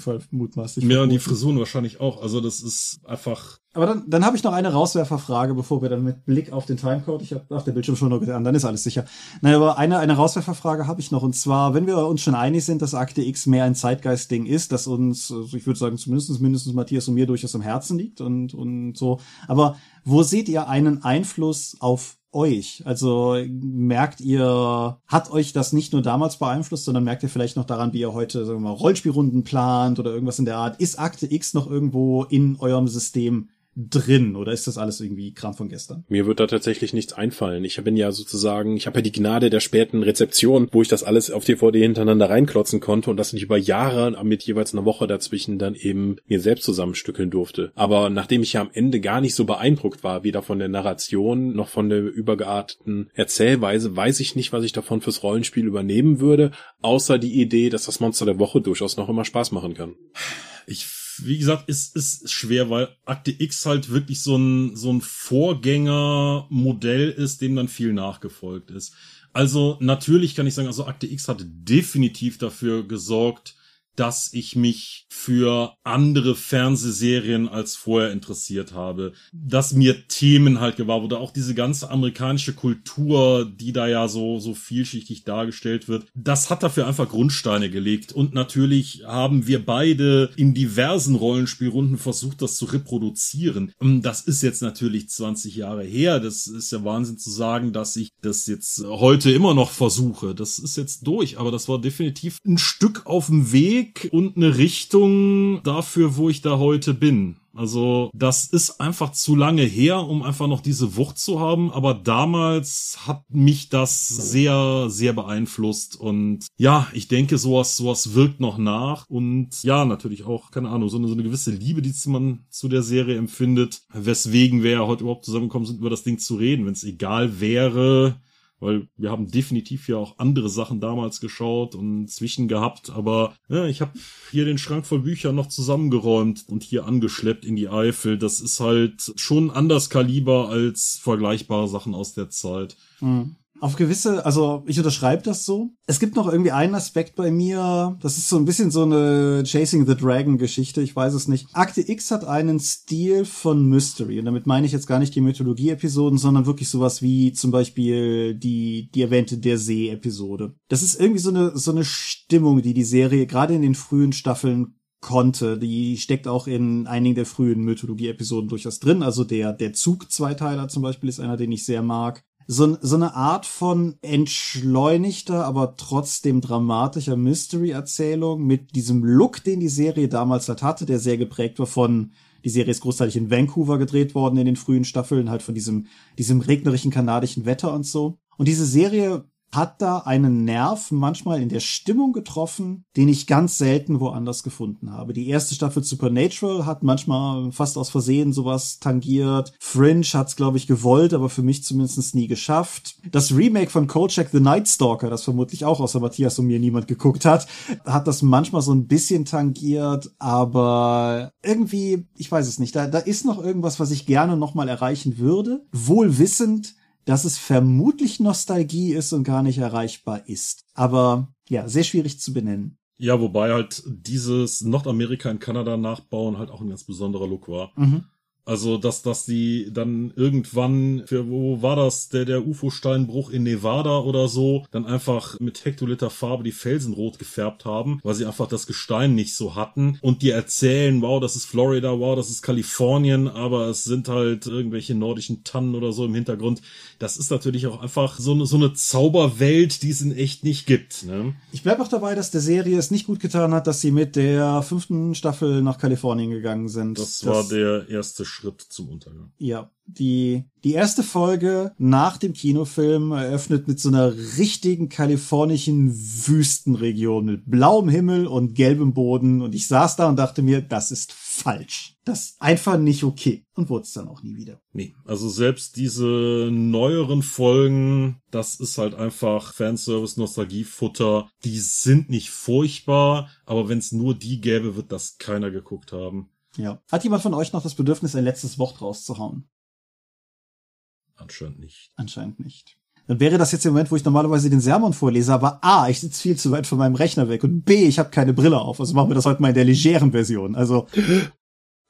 Speaker 1: Fall mutmaßlich.
Speaker 4: Ja, und die. Frisuren wahrscheinlich auch. Also das ist einfach
Speaker 1: Aber dann, dann habe ich noch eine Rauswerferfrage, bevor wir dann mit Blick auf den Timecode, ich habe auf der Bildschirm schon noch getan, dann ist alles sicher. Nein, aber eine, eine Rauswerferfrage habe ich noch. Und zwar, wenn wir uns schon einig sind, dass Akte X mehr ein Zeitgeist-Ding ist, das uns, also ich würde sagen, zumindest mindestens Matthias und mir durchaus am Herzen liegt und, und so. Aber wo seht ihr einen Einfluss auf euch? Also merkt ihr, hat euch das nicht nur damals beeinflusst, sondern merkt ihr vielleicht noch daran, wie ihr heute, sagen wir mal, Rollspielrunden plant oder irgendwas in der Art? Ist Akte X noch irgendwo in eurem System drin oder ist das alles irgendwie Kram von gestern?
Speaker 3: Mir wird da tatsächlich nichts einfallen. Ich bin ja sozusagen, ich habe ja die Gnade der späten Rezeption, wo ich das alles auf DVD hintereinander reinklotzen konnte und das nicht über Jahre mit jeweils einer Woche dazwischen dann eben mir selbst zusammenstückeln durfte. Aber nachdem ich ja am Ende gar nicht so beeindruckt war, weder von der Narration noch von der übergearteten Erzählweise, weiß ich nicht, was ich davon fürs Rollenspiel übernehmen würde, außer die Idee, dass das Monster der Woche durchaus noch immer Spaß machen kann.
Speaker 4: Ich wie gesagt, ist, ist schwer, weil Akte X halt wirklich so ein, so ein Vorgängermodell ist, dem dann viel nachgefolgt ist. Also natürlich kann ich sagen, also Akte X hat definitiv dafür gesorgt, dass ich mich für andere Fernsehserien als vorher interessiert habe, dass mir Themen halt gewahr wurde, auch diese ganze amerikanische Kultur, die da ja so, so vielschichtig dargestellt wird, das hat dafür einfach Grundsteine gelegt. Und natürlich haben wir beide in diversen Rollenspielrunden versucht, das zu reproduzieren. Das ist jetzt natürlich 20 Jahre her. Das ist ja Wahnsinn zu sagen, dass ich das jetzt heute immer noch versuche. Das ist jetzt durch, aber das war definitiv ein Stück auf dem Weg, Weg und eine Richtung dafür, wo ich da heute bin. Also das ist einfach zu lange her, um einfach noch diese Wucht zu haben. Aber damals hat mich das sehr, sehr beeinflusst. Und ja, ich denke, sowas, sowas wirkt noch nach. Und ja, natürlich auch, keine Ahnung, so eine, so eine gewisse Liebe, die man zu der Serie empfindet. Weswegen wir ja heute überhaupt zusammengekommen sind, über das Ding zu reden. Wenn es egal wäre, weil wir haben definitiv ja auch andere Sachen damals geschaut und zwischen gehabt, aber ja, ich habe hier den Schrank voll Büchern noch zusammengeräumt und hier angeschleppt in die Eifel. Das ist halt schon anders Kaliber als vergleichbare Sachen aus der Zeit.
Speaker 1: Mhm auf gewisse, also ich unterschreibe das so. Es gibt noch irgendwie einen Aspekt bei mir, das ist so ein bisschen so eine Chasing the Dragon Geschichte, ich weiß es nicht. Akte X hat einen Stil von Mystery und damit meine ich jetzt gar nicht die Mythologie-Episoden, sondern wirklich sowas wie zum Beispiel die, die erwähnte Der See-Episode. Das ist irgendwie so eine, so eine Stimmung, die die Serie gerade in den frühen Staffeln konnte. Die steckt auch in einigen der frühen Mythologie-Episoden durchaus drin. Also der, der Zug-Zweiteiler zum Beispiel ist einer, den ich sehr mag so, so eine Art von entschleunigter, aber trotzdem dramatischer Mystery-Erzählung mit diesem Look, den die Serie damals halt hatte, der sehr geprägt war von, die Serie ist großteilig in Vancouver gedreht worden in den frühen Staffeln, halt von diesem, diesem regnerischen kanadischen Wetter und so. Und diese Serie hat da einen Nerv manchmal in der Stimmung getroffen, den ich ganz selten woanders gefunden habe. Die erste Staffel Supernatural hat manchmal fast aus Versehen sowas tangiert. Fringe hat's, glaube ich, gewollt, aber für mich zumindest nie geschafft. Das Remake von Kojak the Night Stalker, das vermutlich auch außer Matthias und mir niemand geguckt hat, hat das manchmal so ein bisschen tangiert, aber irgendwie, ich weiß es nicht, da, da ist noch irgendwas, was ich gerne nochmal erreichen würde, wohl wissend, dass es vermutlich Nostalgie ist und gar nicht erreichbar ist. Aber ja, sehr schwierig zu benennen.
Speaker 4: Ja, wobei halt dieses Nordamerika in Kanada nachbauen halt auch ein ganz besonderer Look war. Mhm. Also, dass, dass die dann irgendwann, für, wo war das, der, der UFO-Steinbruch in Nevada oder so, dann einfach mit Hektoliter Farbe die Felsen rot gefärbt haben, weil sie einfach das Gestein nicht so hatten. Und die erzählen, wow, das ist Florida, wow, das ist Kalifornien, aber es sind halt irgendwelche nordischen Tannen oder so im Hintergrund. Das ist natürlich auch einfach so eine, so eine Zauberwelt, die es in echt nicht gibt. Ne?
Speaker 1: Ich bleib auch dabei, dass der Serie es nicht gut getan hat, dass sie mit der fünften Staffel nach Kalifornien gegangen sind.
Speaker 4: Das, das war der erste Schritt zum Untergang.
Speaker 1: Ja, die, die erste Folge nach dem Kinofilm eröffnet mit so einer richtigen kalifornischen Wüstenregion mit blauem Himmel und gelbem Boden und ich saß da und dachte mir, das ist falsch. Das ist einfach nicht okay und wurde es dann auch nie wieder.
Speaker 4: Nee, also selbst diese neueren Folgen, das ist halt einfach Fanservice, Nostalgiefutter. Die sind nicht furchtbar, aber wenn es nur die gäbe, wird das keiner geguckt haben.
Speaker 1: Ja. Hat jemand von euch noch das Bedürfnis, ein letztes Wort rauszuhauen?
Speaker 4: Anscheinend nicht.
Speaker 1: Anscheinend nicht. Dann wäre das jetzt der Moment, wo ich normalerweise den Sermon vorlese, aber A, ich sitze viel zu weit von meinem Rechner weg und B, ich habe keine Brille auf. Also machen wir das heute mal in der legeren Version. Also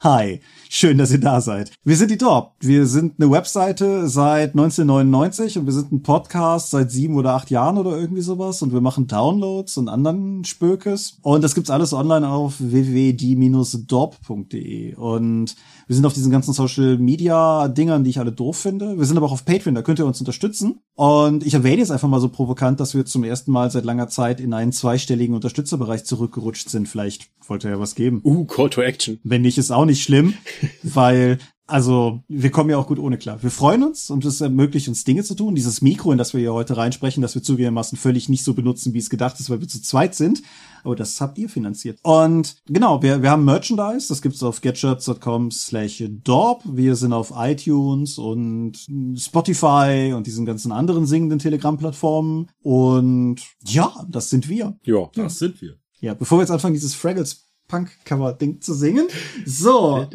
Speaker 1: Hi, schön, dass ihr da seid. Wir sind die Top. Wir sind eine Webseite seit 1999 und wir sind ein Podcast seit sieben oder acht Jahren oder irgendwie sowas und wir machen Downloads und anderen Spökes. Und das gibt's alles online auf www.die-dorp.de und wir sind auf diesen ganzen Social Media Dingern, die ich alle doof finde. Wir sind aber auch auf Patreon, da könnt ihr uns unterstützen. Und ich erwähne jetzt einfach mal so provokant, dass wir zum ersten Mal seit langer Zeit in einen zweistelligen Unterstützerbereich zurückgerutscht sind. Vielleicht wollt ihr ja was geben.
Speaker 3: Uh, Call to Action.
Speaker 1: Wenn nicht, ist auch nicht schlimm, weil Also, wir kommen ja auch gut ohne klar. Wir freuen uns und es ermöglicht uns Dinge zu tun. Dieses Mikro, in das wir hier heute reinsprechen, das wir zugegebenermaßen völlig nicht so benutzen, wie es gedacht ist, weil wir zu zweit sind. Aber das habt ihr finanziert. Und genau, wir, wir haben Merchandise. Das gibt's auf getshirts.com slash dorp. Wir sind auf iTunes und Spotify und diesen ganzen anderen singenden Telegram-Plattformen. Und ja, das sind wir.
Speaker 3: Ja.
Speaker 4: Das sind wir.
Speaker 1: Ja, bevor wir jetzt anfangen, dieses Fraggles Punk-Cover-Ding zu singen. So.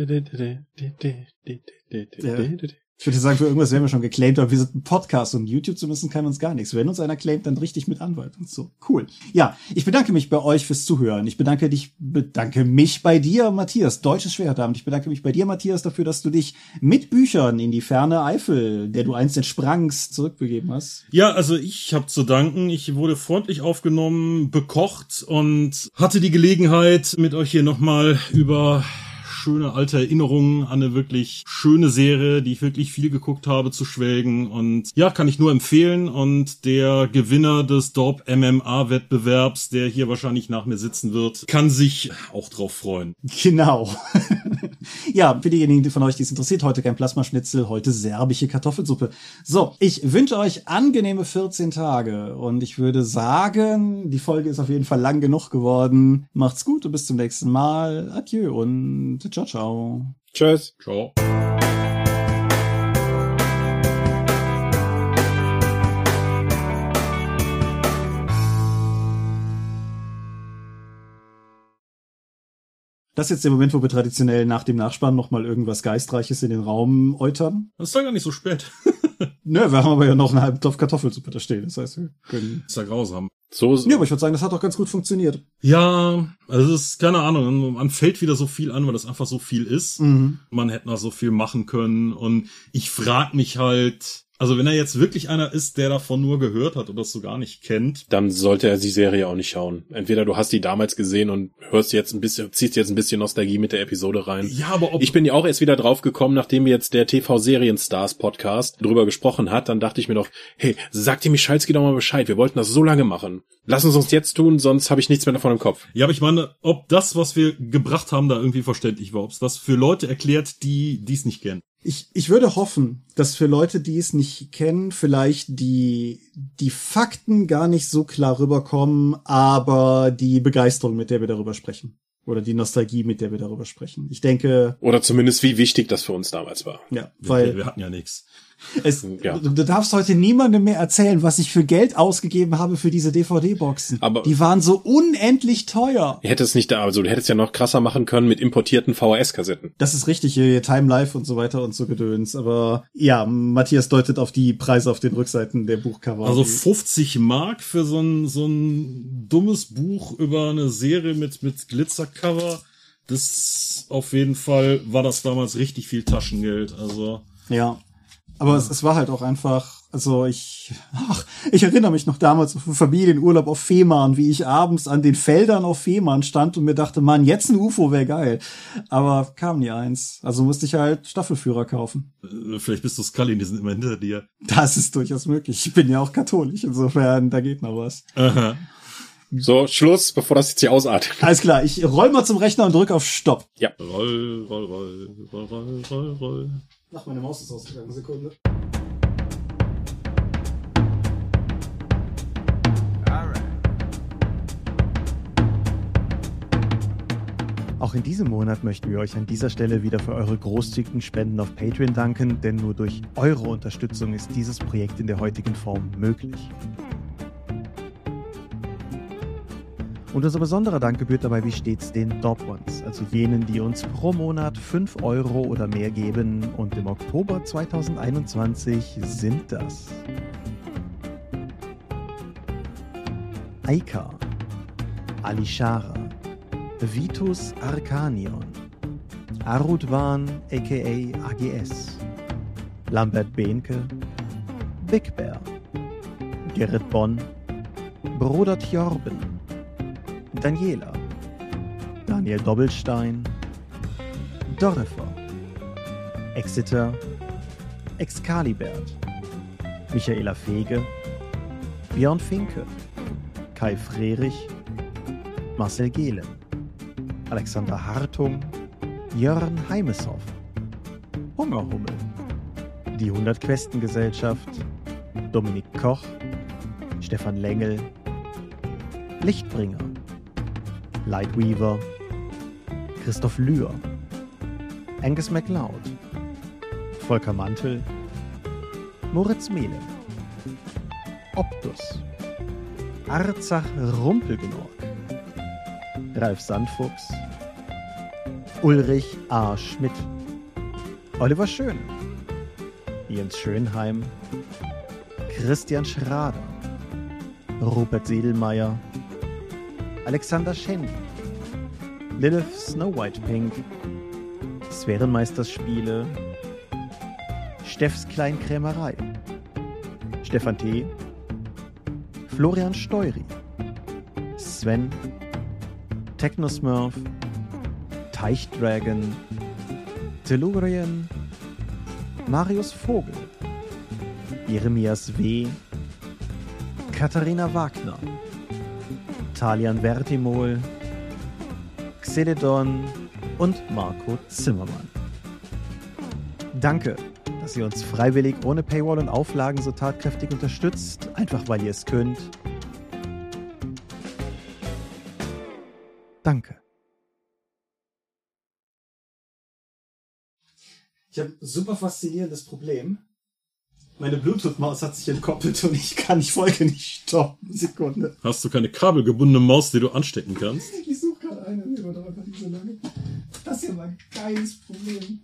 Speaker 1: Ich würde sagen, für irgendwas werden wir schon geclaimed, aber wir sind ein Podcast und YouTube zumindest kann uns gar nichts. Wenn uns einer claimt, dann richtig mit Anwalt und so. Cool. Ja, ich bedanke mich bei euch fürs Zuhören. Ich bedanke dich, bedanke mich bei dir, Matthias. Deutsches Schwertabend. Ich bedanke mich bei dir, Matthias, dafür, dass du dich mit Büchern in die ferne Eifel, der du einst entsprangst, zurückbegeben hast.
Speaker 4: Ja, also ich habe zu danken. Ich wurde freundlich aufgenommen, bekocht und hatte die Gelegenheit, mit euch hier nochmal über schöne alte Erinnerungen an eine wirklich schöne Serie, die ich wirklich viel geguckt habe, zu schwelgen. Und ja, kann ich nur empfehlen. Und der Gewinner des Dorp MMA Wettbewerbs, der hier wahrscheinlich nach mir sitzen wird, kann sich auch drauf freuen.
Speaker 1: Genau. ja, für diejenigen von euch, die es interessiert, heute kein Plasmaschnitzel, heute serbische Kartoffelsuppe. So, ich wünsche euch angenehme 14 Tage und ich würde sagen, die Folge ist auf jeden Fall lang genug geworden. Macht's gut und bis zum nächsten Mal. Adieu und ciao, ciao.
Speaker 3: Tschüss.
Speaker 4: Ciao.
Speaker 1: Das ist jetzt der Moment, wo wir traditionell nach dem Nachspann nochmal irgendwas Geistreiches in den Raum äutern.
Speaker 4: Das ist doch gar nicht so spät.
Speaker 1: Nö, wir haben aber ja noch einen halben Topf Kartoffelsuppe da stehen. Das heißt, wir können.
Speaker 4: ist ja grausam.
Speaker 3: So,
Speaker 1: Ja, aber ich würde sagen, das hat doch ganz gut funktioniert.
Speaker 4: Ja, also es ist keine Ahnung, man fällt wieder so viel an, weil das einfach so viel ist.
Speaker 1: Mhm.
Speaker 4: Man hätte noch so viel machen können und ich frag mich halt, also wenn er jetzt wirklich einer ist, der davon nur gehört hat oder das so gar nicht kennt,
Speaker 3: dann sollte er die Serie auch nicht schauen. Entweder du hast die damals gesehen und hörst jetzt ein bisschen, ziehst jetzt ein bisschen Nostalgie mit der Episode rein.
Speaker 4: ja, aber ob
Speaker 3: Ich bin ja auch erst wieder drauf gekommen, nachdem jetzt der TV Serienstars Podcast drüber gesprochen hat, dann dachte ich mir doch, hey, sag dem Michalski doch mal Bescheid, wir wollten das so lange machen. Lass uns uns jetzt tun, sonst habe ich nichts mehr davon im Kopf.
Speaker 4: Ja, aber ich meine, ob das, was wir gebracht haben, da irgendwie verständlich war, ob es das für Leute erklärt, die dies nicht kennen.
Speaker 1: Ich, ich würde hoffen, dass für Leute, die es nicht kennen, vielleicht die, die Fakten gar nicht so klar rüberkommen, aber die Begeisterung, mit der wir darüber sprechen. Oder die Nostalgie, mit der wir darüber sprechen. Ich denke,
Speaker 3: Oder zumindest wie wichtig das für uns damals war.
Speaker 1: ja,
Speaker 4: Wir,
Speaker 1: weil
Speaker 4: wir hatten ja nichts.
Speaker 1: Es,
Speaker 3: Ja.
Speaker 1: du, du darfst heute niemandem mehr erzählen, was ich für Geld ausgegeben habe für diese DVD-Boxen.
Speaker 3: Aber-
Speaker 1: die waren so unendlich teuer.
Speaker 3: Du hättest nicht da, also du hättest ja noch krasser machen können mit importierten VHS-Kassetten.
Speaker 1: Das ist richtig, hier Time Life und so weiter und so gedöns. Aber ja, Matthias deutet auf die Preise auf den Rückseiten der Buchcover.
Speaker 4: Also
Speaker 1: Die-
Speaker 4: 50 Mark für so ein, so ein dummes Buch über eine Serie mit, mit Glitzercover. Das auf jeden Fall war das damals richtig viel Taschengeld. Also
Speaker 1: Ja. Aber es, es war halt auch einfach, also ich, ach, ich erinnere mich noch damals auf Familienurlaub auf Fehmarn, wie ich abends an den Feldern auf Fehmarn stand und mir dachte, Mann, jetzt ein UFO wäre geil. Aber kam nie eins. Also musste ich halt Staffelführer kaufen.
Speaker 4: äh, vielleicht bist du Scully, die sind immer hinter dir.
Speaker 1: Das ist durchaus möglich. Ich bin ja auch katholisch, insofern, da geht noch was.
Speaker 4: Aha.
Speaker 3: So, Schluss, bevor das jetzt hier ausartet.
Speaker 1: Alles klar, ich roll mal zum Rechner und drück auf Stopp.
Speaker 4: Roll, roll, roll, roll, roll, roll, roll.
Speaker 1: Ach, meine Maus ist ausgegangen, Sekunde. Auch in diesem Monat möchten wir euch an dieser Stelle wieder für eure großzügigen Spenden auf Patreon danken, denn nur durch eure Unterstützung ist dieses Projekt in der heutigen Form möglich. Und unser besonderer Dank gebührt dabei wie stets den Dop Ones, also jenen, die uns pro Monat 5 Euro oder mehr geben. Und im Oktober 2021 sind das Aika, Alishara, Vitus Arcanion, Arudwan aka AGS, Lambert Behnke, Big Bear, Gerrit Bonn, Bruder Tjorben, Daniela, Daniel Doppelstein, Dorifer, Exeter, Excalibert, Michaela Fege, Björn Finke, Kai Frerich, Marcel Gehlen, Alexander Hartung, Jörn Heimeshoff, Hungerhummel, die 100 Questengesellschaft, Dominik Koch, Stefan Lengel, Lichtbringer, Lightweaver, Christoph Lühr, Angus MacLeod, Volker Mantel, Moritz Mehle, Optus, Arzach Rumpelgenorg, Ralf Sandfuchs, Ulrich A. Schmidt, Oliver Schön, Jens Schönheim, Christian Schrader, Rupert Sedelmeier, Alexander Schendi, Lilith Snow White Pink, Sphärenmeisterspiele, Steffs Kleinkrämerei, Stefan T., Florian Steury, Sven, Technosmurf, Teichdragon, Tellurien, Marius Vogel, Jeremias W., Katharina Wagner, Talian Vertimol, Xeledon und Marco Zimmermann. Danke, dass ihr uns freiwillig ohne Paywall und Auflagen so tatkräftig unterstützt, einfach weil ihr es könnt. Danke. Ich habe ein super faszinierendes Problem. Meine Bluetooth-Maus hat sich entkoppelt und ich kann die Folge nicht stoppen. Sekunde.
Speaker 4: Hast du keine kabelgebundene Maus, die du anstecken kannst?
Speaker 1: Ich suche gerade eine, aber dauert nicht so lange. Das ist ja mal ein geiles Problem.